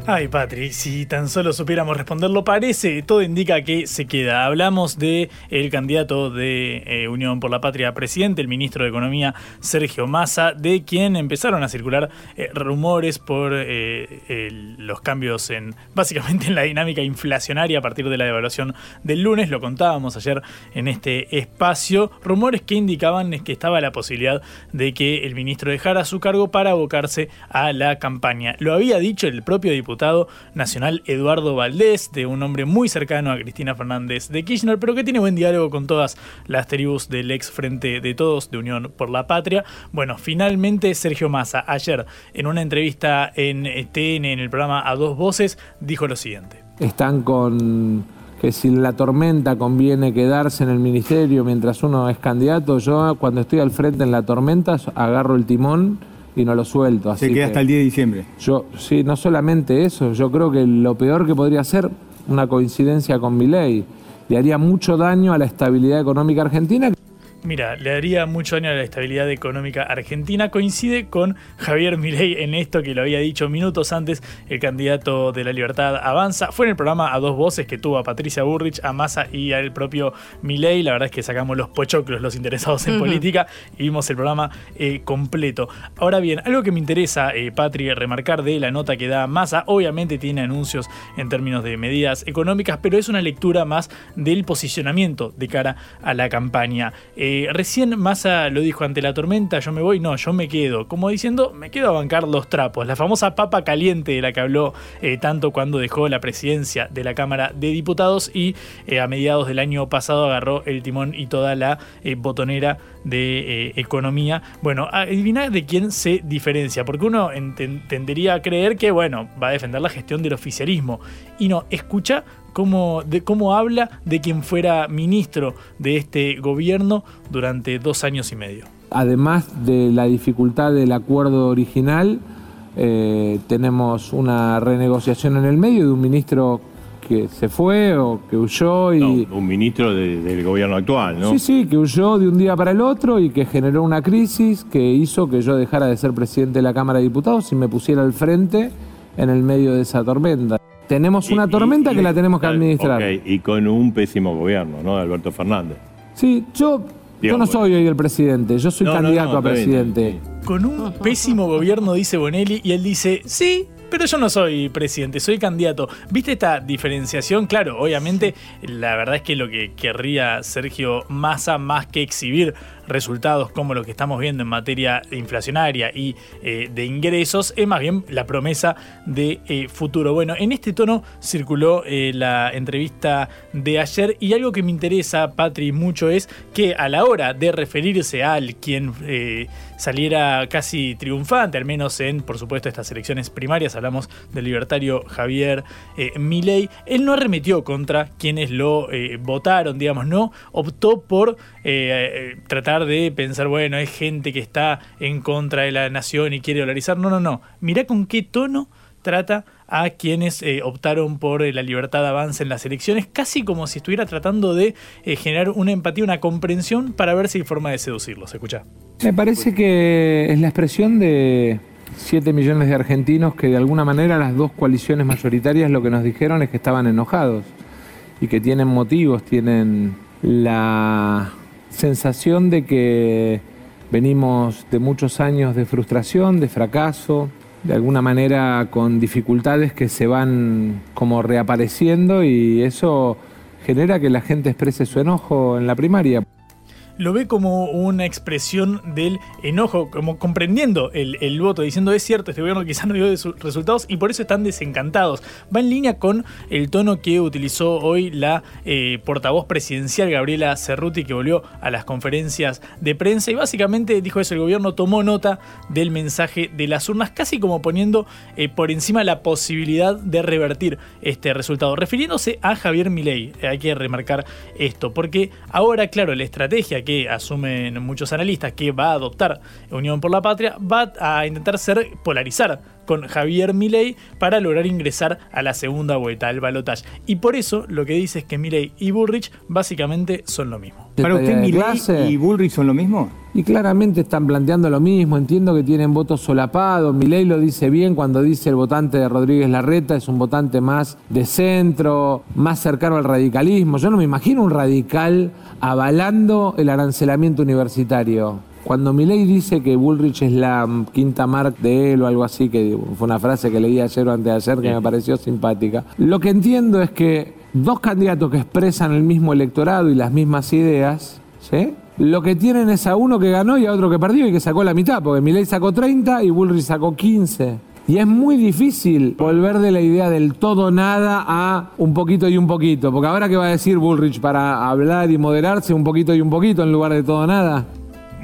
B: Ay, Patri, si tan solo supiéramos responderlo, parece, todo indica que se queda. Hablamos de el candidato de eh, Unión por la Patria presidente, el ministro de Economía Sergio Massa, de quien empezaron a circular eh, rumores por eh, los cambios en básicamente en la dinámica inflacionaria a partir de la devaluación del lunes. Lo contábamos ayer en este espacio. Rumores que indicaban que estaba la posibilidad de que el ministro dejara su cargo para abocarse a la campaña. Lo había dicho el propio diputado diputado nacional Eduardo Valdés, de un hombre muy cercano a Cristina Fernández de Kirchner, pero que tiene buen diálogo con todas las tribus del ex Frente de Todos de Unión por la Patria. Bueno, finalmente Sergio Massa, ayer en una entrevista en TN, en el programa A Dos Voces, dijo lo siguiente.
G: Están con que si la tormenta conviene quedarse en el ministerio mientras uno es candidato, yo cuando estoy al frente en la tormenta agarro el timón y no lo suelto.
D: Así Se queda hasta el 10 de diciembre.
G: Yo, sí, no solamente eso, yo creo que lo peor que podría ser una coincidencia con mi ley le haría mucho daño a la estabilidad económica argentina.
B: Mira, le daría mucho daño a la estabilidad económica argentina. Coincide con Javier Milei en esto que lo había dicho minutos antes. El candidato de la libertad avanza. Fue en el programa a dos voces que tuvo a Patricia Burrich, a Massa y al propio Milei. La verdad es que sacamos los pochoclos, los interesados en política, y vimos el programa eh, completo. Ahora bien, algo que me interesa, eh, Patri, remarcar de la nota que da Massa, obviamente tiene anuncios en términos de medidas económicas, pero es una lectura más del posicionamiento de cara a la campaña. Eh, eh, recién Massa lo dijo ante la tormenta, yo me voy, no, yo me quedo. Como diciendo, me quedo a bancar los trapos. La famosa papa caliente de la que habló eh, tanto cuando dejó la presidencia de la Cámara de Diputados y eh, a mediados del año pasado agarró el timón y toda la botonera de economía. Bueno, adivina de quién se diferencia, porque uno tendería a creer que, bueno, va a defender la gestión del oficialismo. Y no, escucha cómo, de, cómo habla de quien fuera ministro de este gobierno durante dos años y medio.
G: Además de la dificultad del acuerdo original, eh, tenemos una renegociación en el medio de un ministro que se fue o que huyó y...
H: un ministro del gobierno actual, ¿no?
G: Sí, sí, que huyó de un día para el otro y que generó una crisis que hizo que yo dejara de ser presidente de la Cámara de Diputados y me pusiera al frente en el medio de esa tormenta. Tenemos una tormenta que la tenemos que administrar.
H: y con un pésimo gobierno, ¿no? De Alberto Fernández.
G: Sí, yo, yo no soy hoy el presidente, yo soy candidato a presidente.
B: Con un pésimo gobierno, dice Bonelli, y él dice, sí, pero yo no soy presidente, soy candidato. ¿Viste esta diferenciación? Claro, obviamente, la verdad es que lo que querría Sergio Massa, más que exhibir resultados como los que estamos viendo en materia inflacionaria y eh, de ingresos, es más bien la promesa de eh, futuro. Bueno, en este tono circuló eh, la entrevista de ayer y algo que me interesa, Patri, mucho es que a la hora de referirse al quien saliera casi triunfante, al menos en, por supuesto, estas elecciones primarias, hablamos del libertario Javier Milei, él no arremetió contra quienes lo votaron, digamos, no optó por tratar de pensar, bueno, es gente que está en contra de la nación y quiere dolarizar. No, no, no. Mirá con qué tono trata a quienes eh, optaron por eh, la libertad de avance en las elecciones, casi como si estuviera tratando de eh, generar una empatía, una comprensión para ver si hay forma de seducirlos. Escucha.
G: Me parece que es la expresión de 7 millones de argentinos que de alguna manera las dos coaliciones mayoritarias lo que nos dijeron es que estaban enojados y que tienen motivos, tienen la sensación de que venimos de muchos años de frustración, de fracaso, de alguna manera con dificultades que se van como reapareciendo y eso genera que la gente exprese su enojo en la primaria
B: lo ve como una expresión del enojo, como comprendiendo el, voto, diciendo es cierto, este gobierno quizás no dio de sus resultados y por eso están desencantados. Va en línea con el tono que utilizó hoy la eh, portavoz presidencial Gabriela Cerruti, que volvió a las conferencias de prensa y básicamente dijo eso, el gobierno tomó nota del mensaje de las urnas, casi como poniendo eh, por encima la posibilidad de revertir este resultado. Refiriéndose a Javier Milei, eh, hay que remarcar esto, porque ahora, claro, la estrategia que asumen muchos analistas que va a adoptar Unión por la Patria va a intentar ser polarizar con Javier Milei para lograr ingresar a la segunda vuelta del balotaje. Y por eso lo que dice es que Milei y Bullrich básicamente son lo mismo.
I: ¿Para usted Milei y Bullrich son lo mismo?
G: Y claramente están planteando lo mismo, entiendo que tienen votos solapados, Milei lo dice bien cuando dice el votante de Rodríguez Larreta es un votante más de centro, más cercano al radicalismo. Yo no me imagino un radical avalando el arancelamiento universitario. Cuando Milei dice que Bullrich es la quinta marca de él o algo así, que fue una frase que leí ayer o antes de ayer que me pareció simpática, lo que entiendo es que dos candidatos que expresan el mismo electorado y las mismas ideas, ¿sí? Lo que tienen es a uno que ganó y a otro que perdió y que sacó la mitad, porque Milei sacó 30 y Bullrich sacó 15. Y es muy difícil volver de la idea del todo nada a un poquito y un poquito, porque ahora que va a decir Bullrich para hablar y moderarse un poquito y un poquito en lugar de todo nada.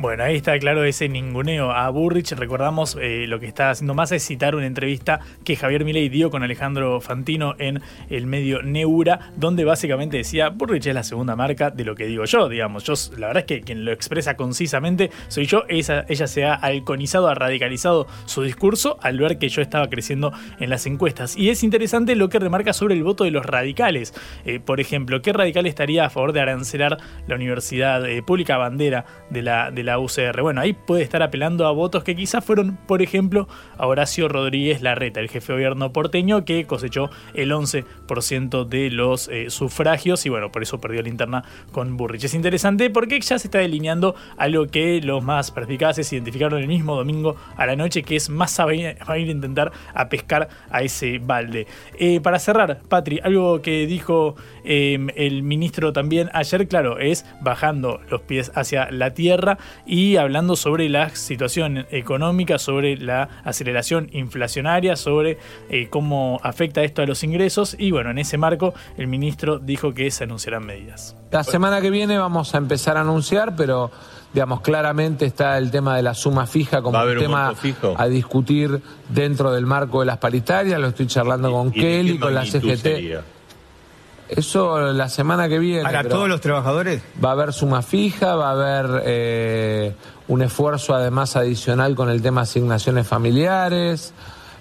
B: Bueno, ahí está claro ese ninguneo a Burrich. Recordamos eh, lo que está haciendo más es citar una entrevista que Javier Milei dio con Alejandro Fantino en el medio Neura, donde básicamente decía Burrich es la segunda marca de lo que digo yo, digamos. Yo, la verdad es que quien lo expresa concisamente soy yo. Ella se ha alconizado, ha radicalizado su discurso al ver que yo estaba creciendo en las encuestas. Y es interesante lo que remarca sobre el voto de los radicales. Eh, por ejemplo, ¿qué radical estaría a favor de arancelar la universidad eh, pública bandera de la, de la UCR. Bueno, ahí puede estar apelando a votos que quizás fueron, por ejemplo, a Horacio Rodríguez Larreta, el jefe de gobierno porteño, que cosechó el 11% de los eh, sufragios y bueno, por eso perdió la interna con Burrich. Es interesante porque ya se está delineando algo que los más perspicaces identificaron el mismo domingo a la noche, que es más a ir a intentar a pescar a ese balde. Eh, para cerrar, Patri, algo que dijo em, el ministro también ayer, claro, es bajando los pies hacia la tierra y hablando sobre la situación económica, sobre la aceleración inflacionaria, sobre eh, cómo afecta esto a los ingresos y bueno, en ese marco el ministro dijo que se anunciarán medidas.
G: La semana que viene vamos a empezar a anunciar, pero digamos, claramente está el tema de la suma fija como un tema a discutir dentro del marco de las paritarias, lo estoy charlando con Kelly, con la CGT. Eso la semana que viene.
I: ¿Para todos los trabajadores?
G: Va a haber suma fija, va a haber eh, un esfuerzo además adicional con el tema asignaciones familiares.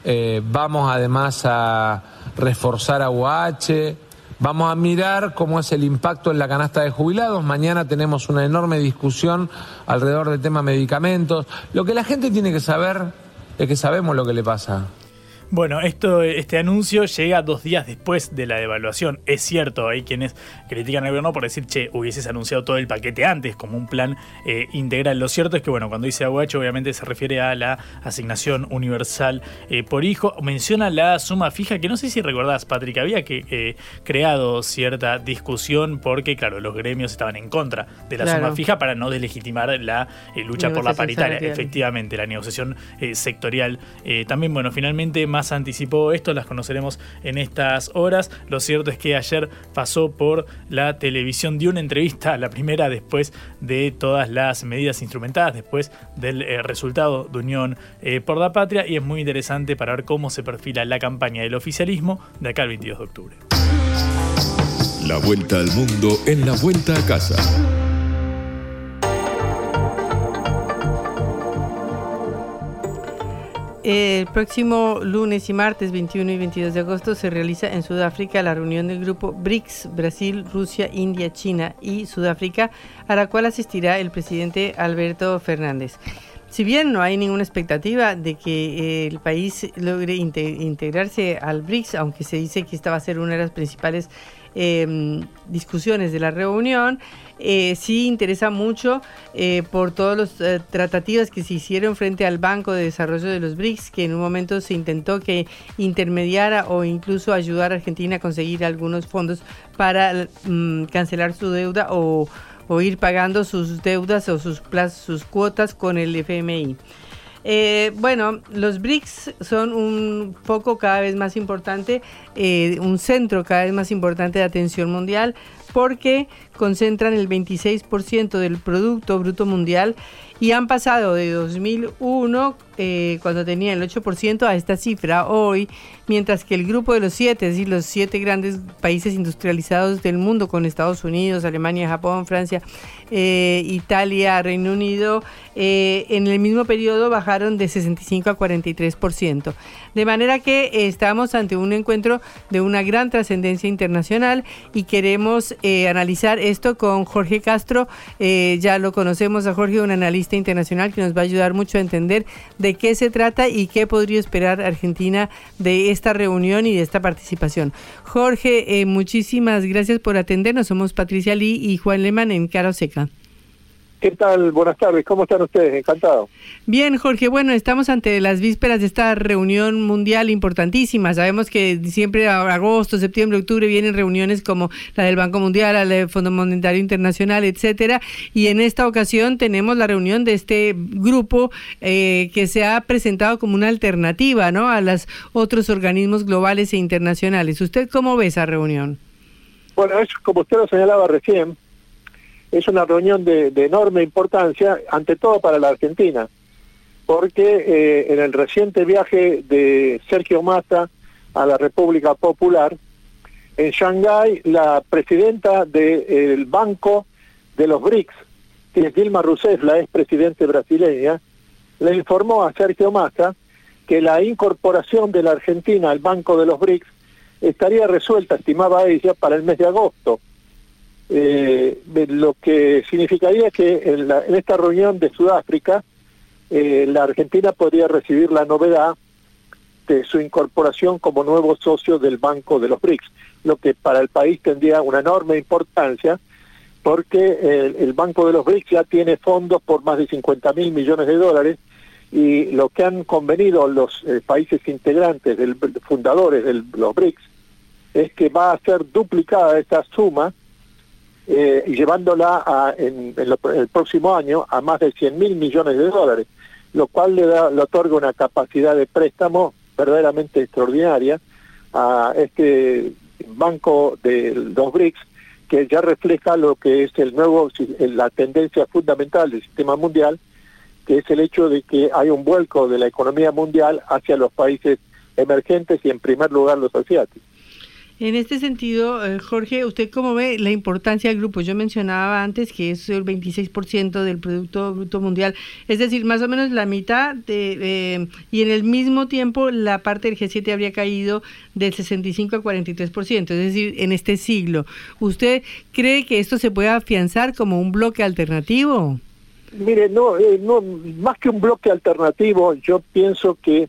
G: Eh, vamos además a reforzar a UH. Vamos a mirar cómo es el impacto en la canasta de jubilados. Mañana tenemos una enorme discusión alrededor del tema medicamentos. Lo que la gente tiene que saber es que sabemos lo que le pasa.
B: Bueno, esto, este anuncio llega dos días después de la devaluación. Es cierto, hay quienes critican al gobierno por decir, che, hubieses anunciado todo el paquete antes, como un plan eh, integral. Lo cierto es que, bueno, cuando dice AUH, obviamente se refiere a la asignación universal eh, por hijo. Menciona la suma fija, que no sé si recordás, Patrick, había que, eh, creado cierta discusión porque, claro, los gremios estaban en contra de la suma fija para no deslegitimar la lucha por la paritaria. Efectivamente, la negociación sectorial. también, bueno, finalmente, más anticipó esto, las conoceremos en estas horas. Lo cierto es que ayer pasó por la televisión, dio una entrevista, la primera después de todas las medidas instrumentadas, después del eh, resultado de Unión eh, por la Patria, y es muy interesante para ver cómo se perfila la campaña del oficialismo de acá al 22 de octubre.
C: La vuelta al mundo en la vuelta a casa.
A: El próximo lunes y martes 21 y 22 de agosto se realiza en Sudáfrica la reunión del grupo BRICS, Brasil, Rusia, India, China y Sudáfrica, a la cual asistirá el presidente Alberto Fernández. Si bien no hay ninguna expectativa de que el país logre integrarse al BRICS, aunque se dice que esta va a ser una de las principales Em, discusiones de la reunión. Eh, sí interesa mucho eh, por todas las eh, tratativas que se hicieron frente al Banco de Desarrollo de los BRICS, que en un momento se intentó que intermediara o incluso ayudar a Argentina a conseguir algunos fondos para mm, cancelar su deuda o, ir pagando sus deudas o sus, sus cuotas con el FMI. Eh, bueno, los BRICS son un foco cada vez más importante, eh, un centro cada vez más importante de atención mundial porque concentran el 26% del Producto Bruto Mundial y han pasado de 2001, eh, cuando tenía el 8%, a esta cifra hoy, mientras que el grupo de los siete, es decir, los siete grandes países industrializados del mundo, con Estados Unidos, Alemania, Japón, Francia, eh, Italia, Reino Unido, eh, en el mismo periodo bajaron de 65 a 43%. De manera que estamos ante un encuentro de una gran trascendencia internacional y queremos analizar esto con Jorge Castro. ya lo conocemos a Jorge, un analista internacional que nos va a ayudar mucho a entender de qué se trata y qué podría esperar Argentina de esta reunión y de esta participación. Jorge, eh, muchísimas gracias por atendernos. Somos Patricia Lee y Juan Leman en Caro Seca.
J: ¿Qué tal? Buenas tardes. ¿Cómo están ustedes? Encantado.
A: Bien, Jorge. Bueno, estamos ante las vísperas de esta reunión mundial importantísima. Sabemos que siempre agosto, septiembre, octubre vienen reuniones como la del Banco Mundial, la del Fondo Monetario Internacional, etcétera. Y en esta ocasión tenemos la reunión de este grupo eh, que se ha presentado como una alternativa, ¿no? A los otros organismos globales e internacionales. ¿Usted cómo ve esa reunión?
J: Bueno, es como usted lo señalaba recién es una reunión de, enorme importancia, ante todo para la Argentina, porque eh, en el reciente viaje de Sergio Massa a la República Popular, en Shanghái, la presidenta del Banco de los BRICS, que es Dilma Rousseff, la expresidente brasileña, le informó a Sergio Massa que la incorporación de la Argentina al Banco de los BRICS estaría resuelta, estimaba ella, para el mes de agosto eh, lo que significaría que en, esta reunión de Sudáfrica eh, la Argentina podría recibir la novedad de su incorporación como nuevo socio del Banco de los BRICS, lo que para el país tendría una enorme importancia porque el, Banco de los BRICS ya tiene fondos por más de 50 mil millones de dólares y lo que han convenido los eh, países integrantes, del, fundadores de los BRICS, es que va a ser duplicada esta suma eh, y llevándola a, en, el próximo año a más de 100 mil millones de dólares, lo cual le, da, le otorga una capacidad de préstamo verdaderamente extraordinaria a este banco de los BRICS que ya refleja lo que es el nuevo la tendencia fundamental del sistema mundial que es el hecho de que hay un vuelco de la economía mundial hacia los países emergentes y en primer lugar los asiáticos.
A: En este sentido, eh, Jorge, ¿usted cómo ve la importancia del grupo? Yo mencionaba antes que es el 26% del Producto Bruto Mundial, es decir, más o menos la mitad, de, y en el mismo tiempo la parte del G7 habría caído del 65 al 43%, es decir, en este siglo. ¿Usted cree que esto se puede afianzar como un bloque alternativo?
J: Mire, no, eh, no más que un bloque alternativo, yo pienso que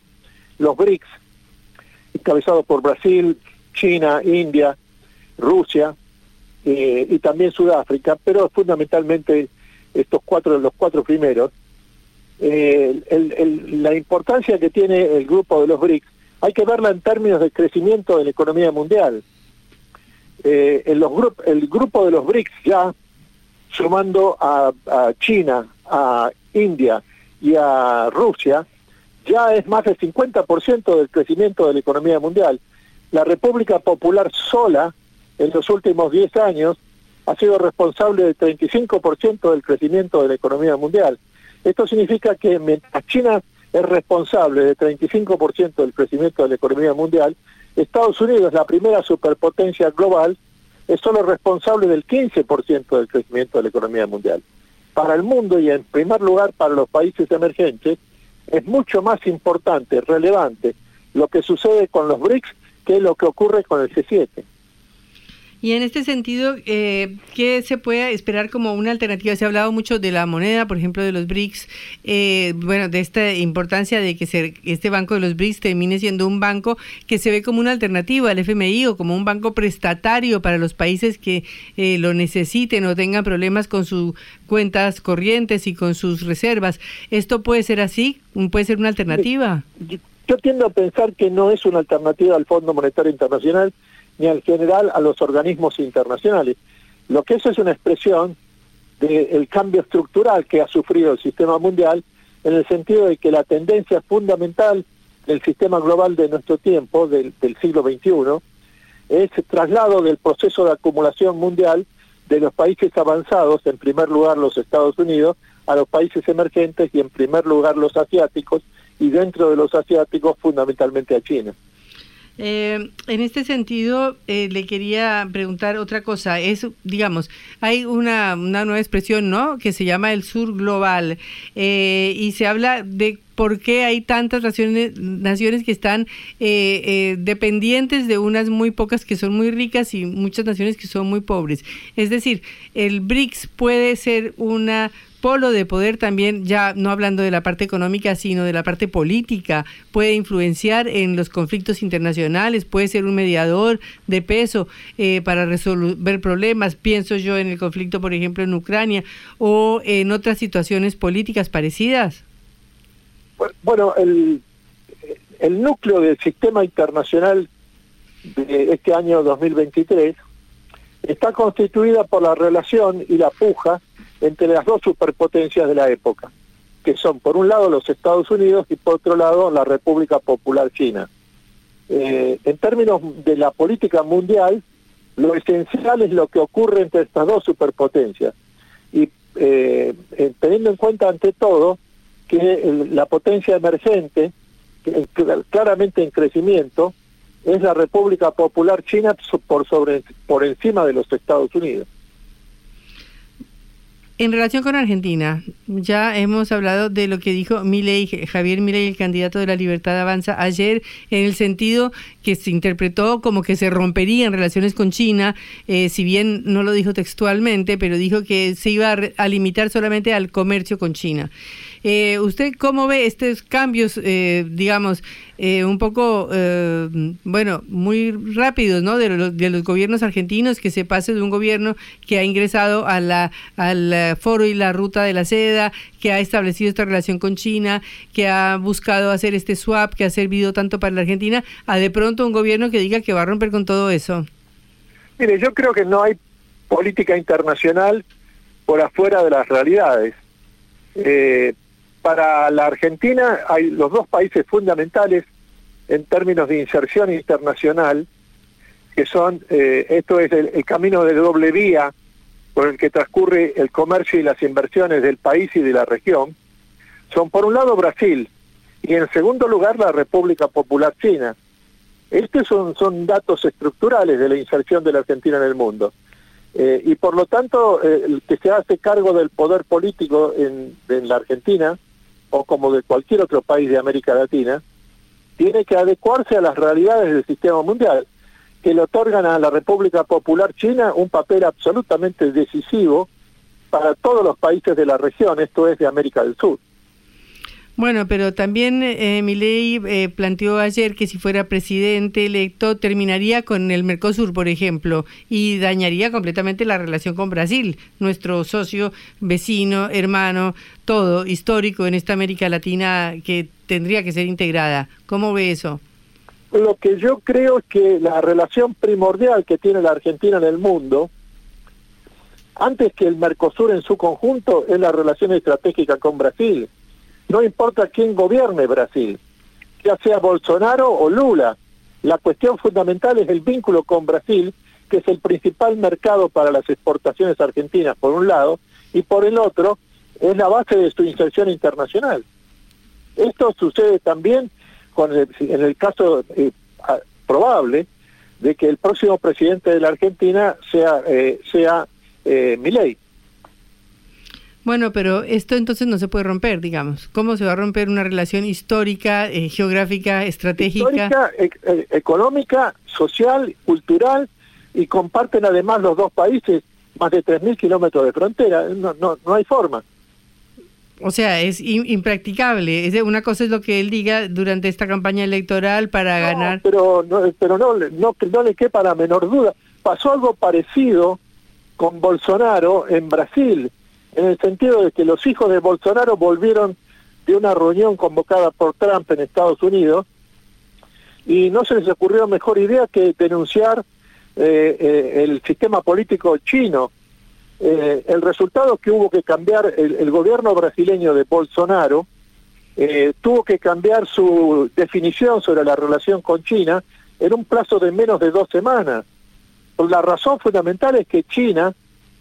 J: los BRICS, encabezados por Brasil, China, India, Rusia eh, y también Sudáfrica, pero fundamentalmente estos cuatro, los cuatro primeros, eh, la importancia que tiene el grupo de los BRICS hay que verla en términos de crecimiento de la economía mundial. Eh, el grupo de los BRICS ya, sumando a China, a India y a Rusia, ya es más del 50% del crecimiento de la economía mundial la República Popular sola, en los últimos 10 años, ha sido responsable del 35% del crecimiento de la economía mundial. Esto significa que mientras China es responsable del 35% del crecimiento de la economía mundial, Estados Unidos, la primera superpotencia global, es solo responsable del 15% del crecimiento de la economía mundial. Para el mundo y en primer lugar para los países emergentes, es mucho más importante, relevante, lo que sucede con los BRICS qué es lo que ocurre con el C7.
A: Y en este sentido, eh, ¿qué se puede esperar como una alternativa? Se ha hablado mucho de la moneda, por ejemplo, de los BRICS, eh, bueno, de esta importancia de que este banco de los BRICS termine siendo un banco que se ve como una alternativa al FMI o como un banco prestatario para los países que eh, lo necesiten o tengan problemas con sus cuentas corrientes y con sus reservas. ¿Esto puede ser así? ¿Puede ser una alternativa?
J: Yo tiendo a pensar que no es una alternativa al Fondo Monetario Internacional ni al general a los organismos internacionales. Lo que eso es una expresión del cambio estructural que ha sufrido el sistema mundial en el sentido de que la tendencia fundamental del sistema global de nuestro tiempo, del, siglo XXI, es el traslado del proceso de acumulación mundial de los países avanzados, en primer lugar los Estados Unidos, a los países emergentes y en primer lugar los asiáticos, y dentro de los asiáticos fundamentalmente a China.
A: Eh, en este sentido, eh, le quería preguntar otra cosa. Es, digamos, hay una, una nueva expresión, ¿no? Que se llama el sur global eh, y se habla de por qué hay tantas naciones, naciones que están dependientes de unas muy pocas que son muy ricas y muchas naciones que son muy pobres. Es decir, el BRICS puede ser una polo de poder también, ya no hablando de la parte económica, sino de la parte política, puede influenciar en los conflictos internacionales, puede ser un mediador de peso eh, para resolver problemas, pienso yo en el conflicto, por ejemplo, en Ucrania o en otras situaciones políticas parecidas.
J: Bueno, el, el núcleo del sistema internacional de este año 2023 está constituida por la relación y la puja entre las dos superpotencias de la época, que son por un lado los Estados Unidos y por otro lado la República Popular China. Eh, en términos de la política mundial, lo esencial es lo que ocurre entre estas dos superpotencias. Y eh, teniendo en cuenta ante todo que la potencia emergente, que, claramente en crecimiento, es la República Popular China por encima de los Estados Unidos.
A: En relación con Argentina, ya hemos hablado de lo que dijo Milei, Javier Milei, el candidato de la Libertad Avanza, ayer, en el sentido que se interpretó como que se romperían relaciones con China, eh, si bien no lo dijo textualmente, pero dijo que se iba a limitar solamente al comercio con China. Eh, ¿Usted cómo ve estos cambios, eh, digamos, eh, un poco, bueno, muy rápidos, ¿no? De los, de los gobiernos argentinos, que se pase de un gobierno que ha ingresado a la, al foro y la ruta de la seda, que ha establecido esta relación con China, que ha buscado hacer este swap, que ha servido tanto para la Argentina, a de pronto un gobierno que diga que va a romper con todo eso.
J: Mire, yo creo que no hay política internacional por afuera de las realidades. Eh, para la Argentina hay los dos países fundamentales en términos de inserción internacional, que son, eh, esto es el, camino de doble vía por el que transcurre el comercio y las inversiones del país y de la región, son por un lado Brasil y en segundo lugar la República Popular China. Estos son, datos estructurales de la inserción de la Argentina en el mundo. Eh, y por lo tanto, eh, el que se hace cargo del poder político en la Argentina o como de cualquier otro país de América Latina, tiene que adecuarse a las realidades del sistema mundial, que le otorgan a la República Popular China un papel absolutamente decisivo para todos los países de la región, esto es de América del Sur.
A: Bueno, pero también eh, Milei eh, planteó ayer que si fuera presidente electo terminaría con el Mercosur, por ejemplo, y dañaría completamente la relación con Brasil, nuestro socio, vecino, hermano, todo histórico en esta América Latina que tendría que ser integrada. ¿Cómo ve eso?
J: Lo que yo creo es que la relación primordial que tiene la Argentina en el mundo, antes que el Mercosur en su conjunto, es la relación estratégica con Brasil no importa quién gobierne Brasil, ya sea Bolsonaro o Lula. La cuestión fundamental es el vínculo con Brasil, que es el principal mercado para las exportaciones argentinas, por un lado, y por el otro, es la base de su inserción internacional. Esto sucede también con en el caso eh, probable de que el próximo presidente de la Argentina sea, eh, sea eh, Milei.
A: Bueno, pero esto entonces no se puede romper, digamos. ¿Cómo se va a romper una relación histórica, eh, geográfica, estratégica?
J: Histórica, e-, económica, social, cultural, y comparten además los dos países más de 3.000 kilómetros de frontera. No, no, no hay forma.
A: O sea, es impracticable. Es una cosa es lo que él diga durante esta campaña electoral para ganar.
J: Pero, no, pero no, no, no le quepa la menor duda. Pasó algo parecido con Bolsonaro en Brasil en el sentido de que los hijos de Bolsonaro volvieron de una reunión convocada por Trump en Estados Unidos y no se les ocurrió mejor idea que denunciar eh, eh, el sistema político chino. Eh, el resultado es que hubo que cambiar el, gobierno brasileño de Bolsonaro, tuvo que cambiar su definición sobre la relación con China en un plazo de menos de dos semanas. La razón fundamental es que China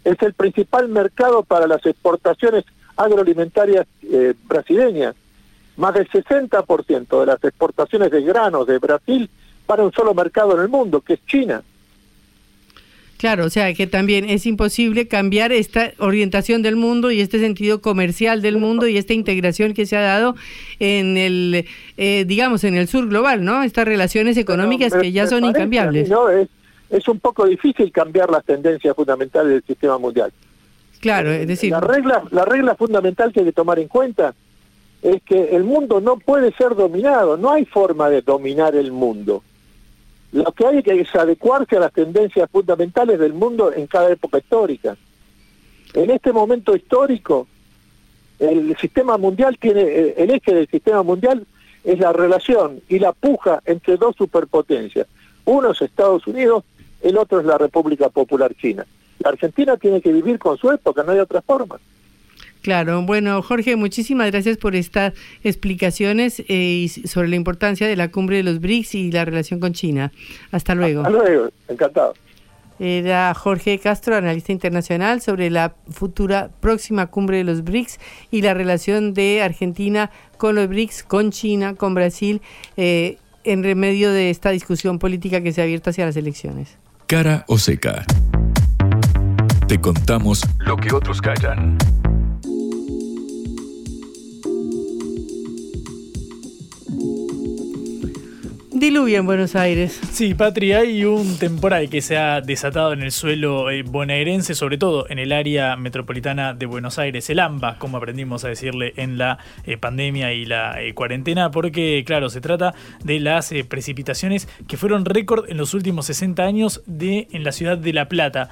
J: es el principal mercado para las exportaciones agroalimentarias eh, brasileñas. Más del 60% de las exportaciones de granos de Brasil para un solo mercado en el mundo, que es China.
A: Claro, o sea que también es imposible cambiar esta orientación del mundo y este sentido comercial del mundo y esta integración que se ha dado en el, eh, digamos, en el sur global, ¿no? Estas relaciones económicas que ya son incambiables.
J: ¿no? Es, es un poco difícil cambiar las tendencias fundamentales del sistema mundial.
A: Claro, es decir...
J: La regla, la regla fundamental que hay que tomar en cuenta es que el mundo no puede ser dominado, no hay forma de dominar el mundo. Lo que hay que es adecuarse a las tendencias fundamentales del mundo en cada época histórica. En este momento histórico, el sistema mundial tiene, el eje del sistema mundial es la relación y la puja entre dos superpotencias. Uno es Estados Unidos, el otro es la República Popular China. La Argentina tiene que vivir con su época, no hay otra forma.
A: Claro, bueno, Jorge, muchísimas gracias por estas explicaciones eh, sobre la importancia de la cumbre de los BRICS y la relación con China. Hasta luego.
J: Hasta luego, encantado.
A: Era Jorge Castro, analista internacional, sobre la futura próxima cumbre de los BRICS y la relación de Argentina con los BRICS, con China, con Brasil, eh, en remedio de esta discusión política que se ha abierto hacia las elecciones.
C: Cara o seca. Te contamos lo que otros callan.
A: Diluvia en Buenos Aires.
B: Sí, Patri, hay un temporal que se ha desatado en el suelo eh, bonaerense, sobre todo en el área metropolitana de Buenos Aires, el AMBA, como aprendimos a decirle en la eh, pandemia y la eh, cuarentena, porque, claro, se trata de las precipitaciones que fueron récord en los últimos 60 años de, en la ciudad de La Plata.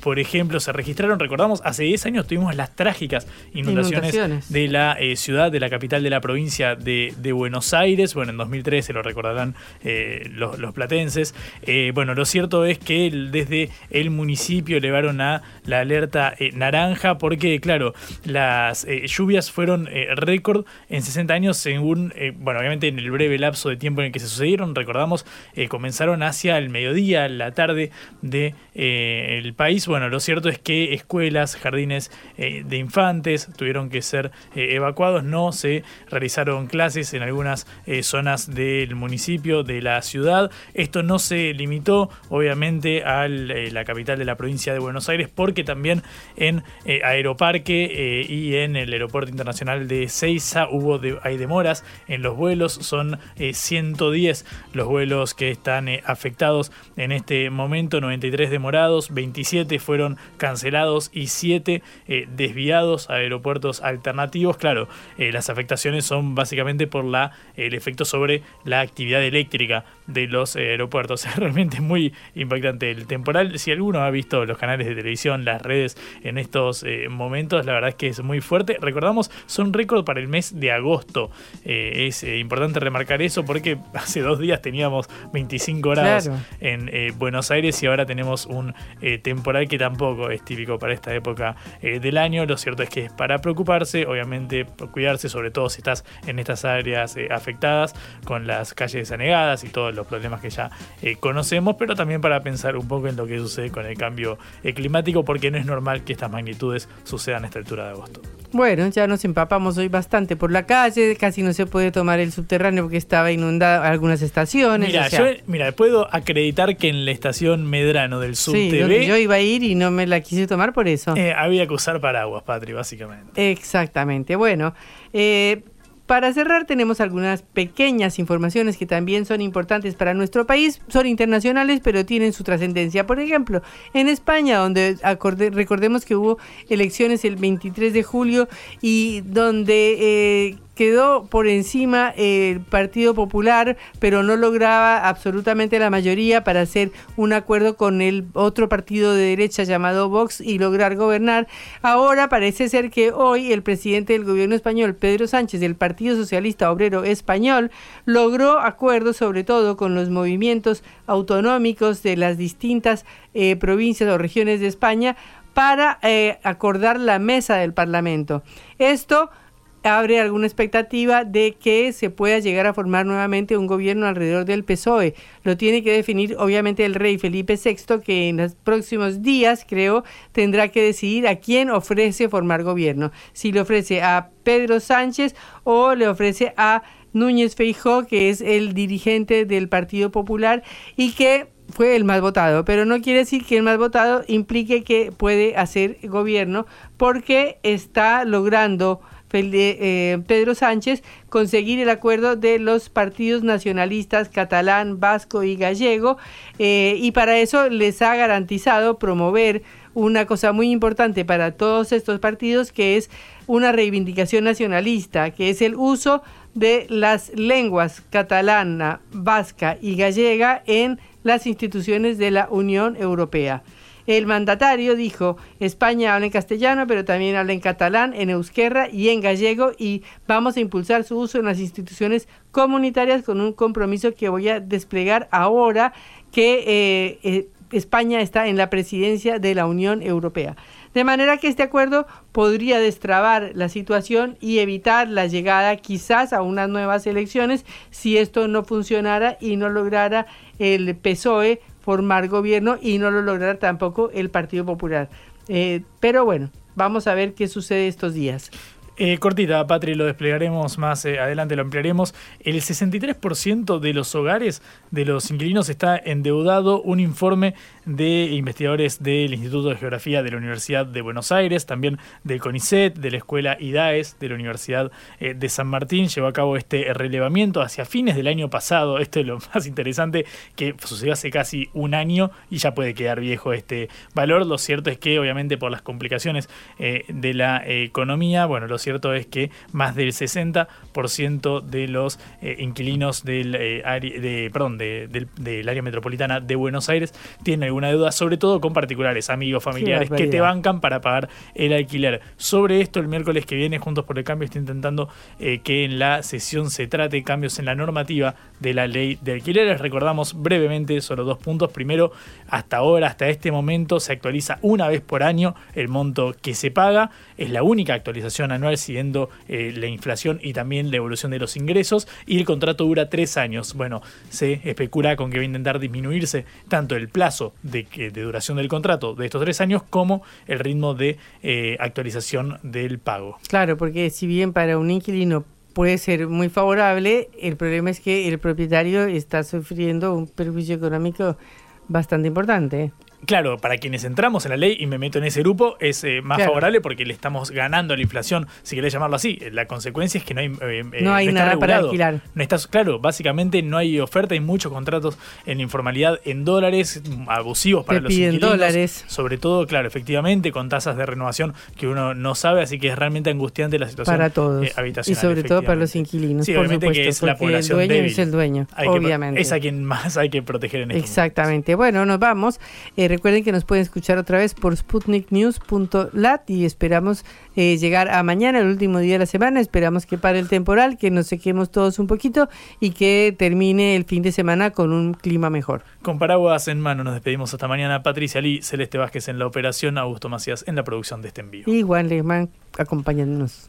B: por ejemplo, se registraron, recordamos, hace 10 años tuvimos las trágicas inundaciones, de la ciudad, de la capital de la provincia de, de Buenos Aires. Bueno, en 2013 lo recordarán eh, los, platenses. Eh, bueno, lo cierto es que desde el municipio elevaron a la alerta eh, naranja porque, claro, las lluvias fueron récord en 60 años según, bueno, obviamente en el breve lapso de tiempo en el que se sucedieron, recordamos, comenzaron hacia el mediodía, la tarde del de, el país. Bueno, lo cierto es que escuelas, jardines de infantes tuvieron que ser evacuados, no se realizaron clases en algunas zonas del municipio de la ciudad. Esto no se limitó, obviamente, a eh, la capital de la provincia de Buenos Aires, porque también en eh, Aeroparque eh, y en el Aeropuerto Internacional de Ceiza hubo hay demoras en los vuelos. Son 110 los vuelos que están afectados en este momento, 93 demorados, 27 fueron cancelados y 7 desviados a aeropuertos alternativos. Claro, las afectaciones son básicamente por la, el efecto sobre la actividad eléctrica 入ってるが de los aeropuertos. *laughs* Es realmente muy impactante el temporal. Si alguno ha visto los canales de televisión, las redes en estos eh, momentos, la verdad es que es muy fuerte. Recordamos, son récord para el mes de agosto. Eh, es eh, importante remarcar eso porque *laughs* hace dos días teníamos 25 grados en Buenos Aires y ahora tenemos un temporal que tampoco es típico para esta época del año. Lo cierto es que es para preocuparse, obviamente cuidarse, sobre todo si estás en estas áreas afectadas con las calles anegadas y todos los problemas que ya eh, conocemos, pero también para pensar un poco en lo que sucede con el cambio eh, climático, porque no es normal que estas magnitudes sucedan a esta altura de agosto.
A: Bueno, ya nos empapamos hoy bastante por la calle, casi no se puede tomar el subterráneo porque estaba inundado algunas estaciones.
B: Mira, yo mira, puedo acreditar que en la estación Medrano del Sur sí,
A: yo iba a ir y no me la quise tomar por eso.
B: Eh, había que usar paraguas, Patri, básicamente.
A: Exactamente. Bueno, eh, para cerrar, tenemos algunas pequeñas informaciones que también son importantes para nuestro país, son internacionales, pero tienen su trascendencia. Por ejemplo, en España, donde recordemos que hubo elecciones el 23 de julio y donde eh, quedó por encima el Partido Popular, pero no lograba absolutamente la mayoría para hacer un acuerdo con el otro partido de derecha llamado Vox y lograr gobernar. Ahora parece ser que hoy el presidente del gobierno español, Pedro Sánchez, del Partido Socialista Obrero Español, logró acuerdos sobre todo con los movimientos autonómicos de las distintas eh, provincias o regiones de España para eh, acordar la mesa del Parlamento. Esto abre alguna expectativa de que se pueda llegar a formar nuevamente un gobierno alrededor del PSOE. Lo tiene que definir obviamente el rey Felipe VI, que en los próximos días, creo, tendrá que decidir a quién ofrece formar gobierno. Si le ofrece a Pedro Sánchez o le ofrece a Núñez Feijó, que es el dirigente del Partido Popular y que fue el más votado, pero no quiere decir que el más votado implique que puede hacer gobierno porque está logrando Pedro Sánchez conseguir el acuerdo de los partidos nacionalistas catalán, vasco y gallego eh, y para eso les ha garantizado promover una cosa muy importante para todos estos partidos que es una reivindicación nacionalista, que es el uso de las lenguas catalana, vasca y gallega en las instituciones de la Unión Europea. El mandatario dijo, España habla en castellano, pero también habla en catalán, en euskera y en gallego y vamos a impulsar su uso en las instituciones comunitarias con un compromiso que voy a desplegar ahora que eh, eh, España está en la presidencia de la Unión Europea. De manera que este acuerdo podría destrabar la situación y evitar la llegada quizás a unas nuevas elecciones si esto no funcionara y no lograra el PSOE formar gobierno y no lo lograra tampoco el Partido Popular. Eh, pero bueno, vamos a ver qué sucede estos días.
B: Eh, cortita, Patri, lo desplegaremos más eh, adelante, lo ampliaremos. El 63% de los hogares de los inquilinos está endeudado. Un informe de investigadores del Instituto de Geografía de la Universidad de Buenos Aires, también del CONICET, de la Escuela IDAES, de la Universidad eh, de San Martín, llevó a cabo este relevamiento hacia fines del año pasado. Esto es lo *laughs* más interesante que sucedió hace casi un año y ya puede quedar viejo este valor. Lo cierto es que, obviamente, por las complicaciones de la economía, bueno, los cierto es que más del 60% de los eh, inquilinos del, eh, área, de, perdón, del, área metropolitana de Buenos Aires tienen alguna deuda, sobre todo con particulares, amigos, familiares, que te bancan para pagar el alquiler. Sobre esto, el miércoles que viene, Juntos por el Cambio está intentando eh, que en la sesión se trate cambios en la normativa de la ley de alquileres. Recordamos brevemente solo dos puntos. Primero, hasta ahora, hasta este momento, se actualiza una vez por año el monto que se paga. Es la única actualización anual siguiendo eh, la inflación y también la evolución de los ingresos. Y el contrato dura tres años. Bueno, se especula con que va a intentar disminuirse tanto el plazo de, de duración del contrato de estos tres años como el ritmo de eh, actualización del pago.
A: Claro, porque si bien para un inquilino puede ser muy favorable, el problema es que el propietario está sufriendo un perjuicio económico bastante importante.
B: Claro, para quienes entramos en la ley y me meto en ese grupo, es eh, más favorable porque le estamos ganando a la inflación, si querés llamarlo así. La consecuencia es que no hay,
A: eh, eh, no hay nada para alquilar.
B: No estás, claro, básicamente no hay oferta, hay muchos contratos en informalidad en dólares, abusivos para los piden
A: dólares.
B: Sobre todo, claro, efectivamente, con tasas de renovación que uno no sabe, así que es realmente angustiante la situación
A: para todos.
B: habitacional.
A: Y sobre todo para los inquilinos. Sí, obviamente que es la población el dueño es el dueño, obviamente.
B: es a quien más hay que proteger en este
A: Exactamente. Bueno, nos vamos. Recuerden que nos pueden escuchar otra vez por sputniknews.lat y esperamos eh, llegar a mañana, el último día de la semana. Esperamos que pare el temporal, que nos sequemos todos un poquito y que termine el fin de semana con un clima mejor.
B: Con paraguas en mano nos despedimos hasta mañana. Patricia Lee, Celeste Vázquez en la operación, Augusto Macías en la producción de este envío.
A: Y Juan Lehmann acompañándonos.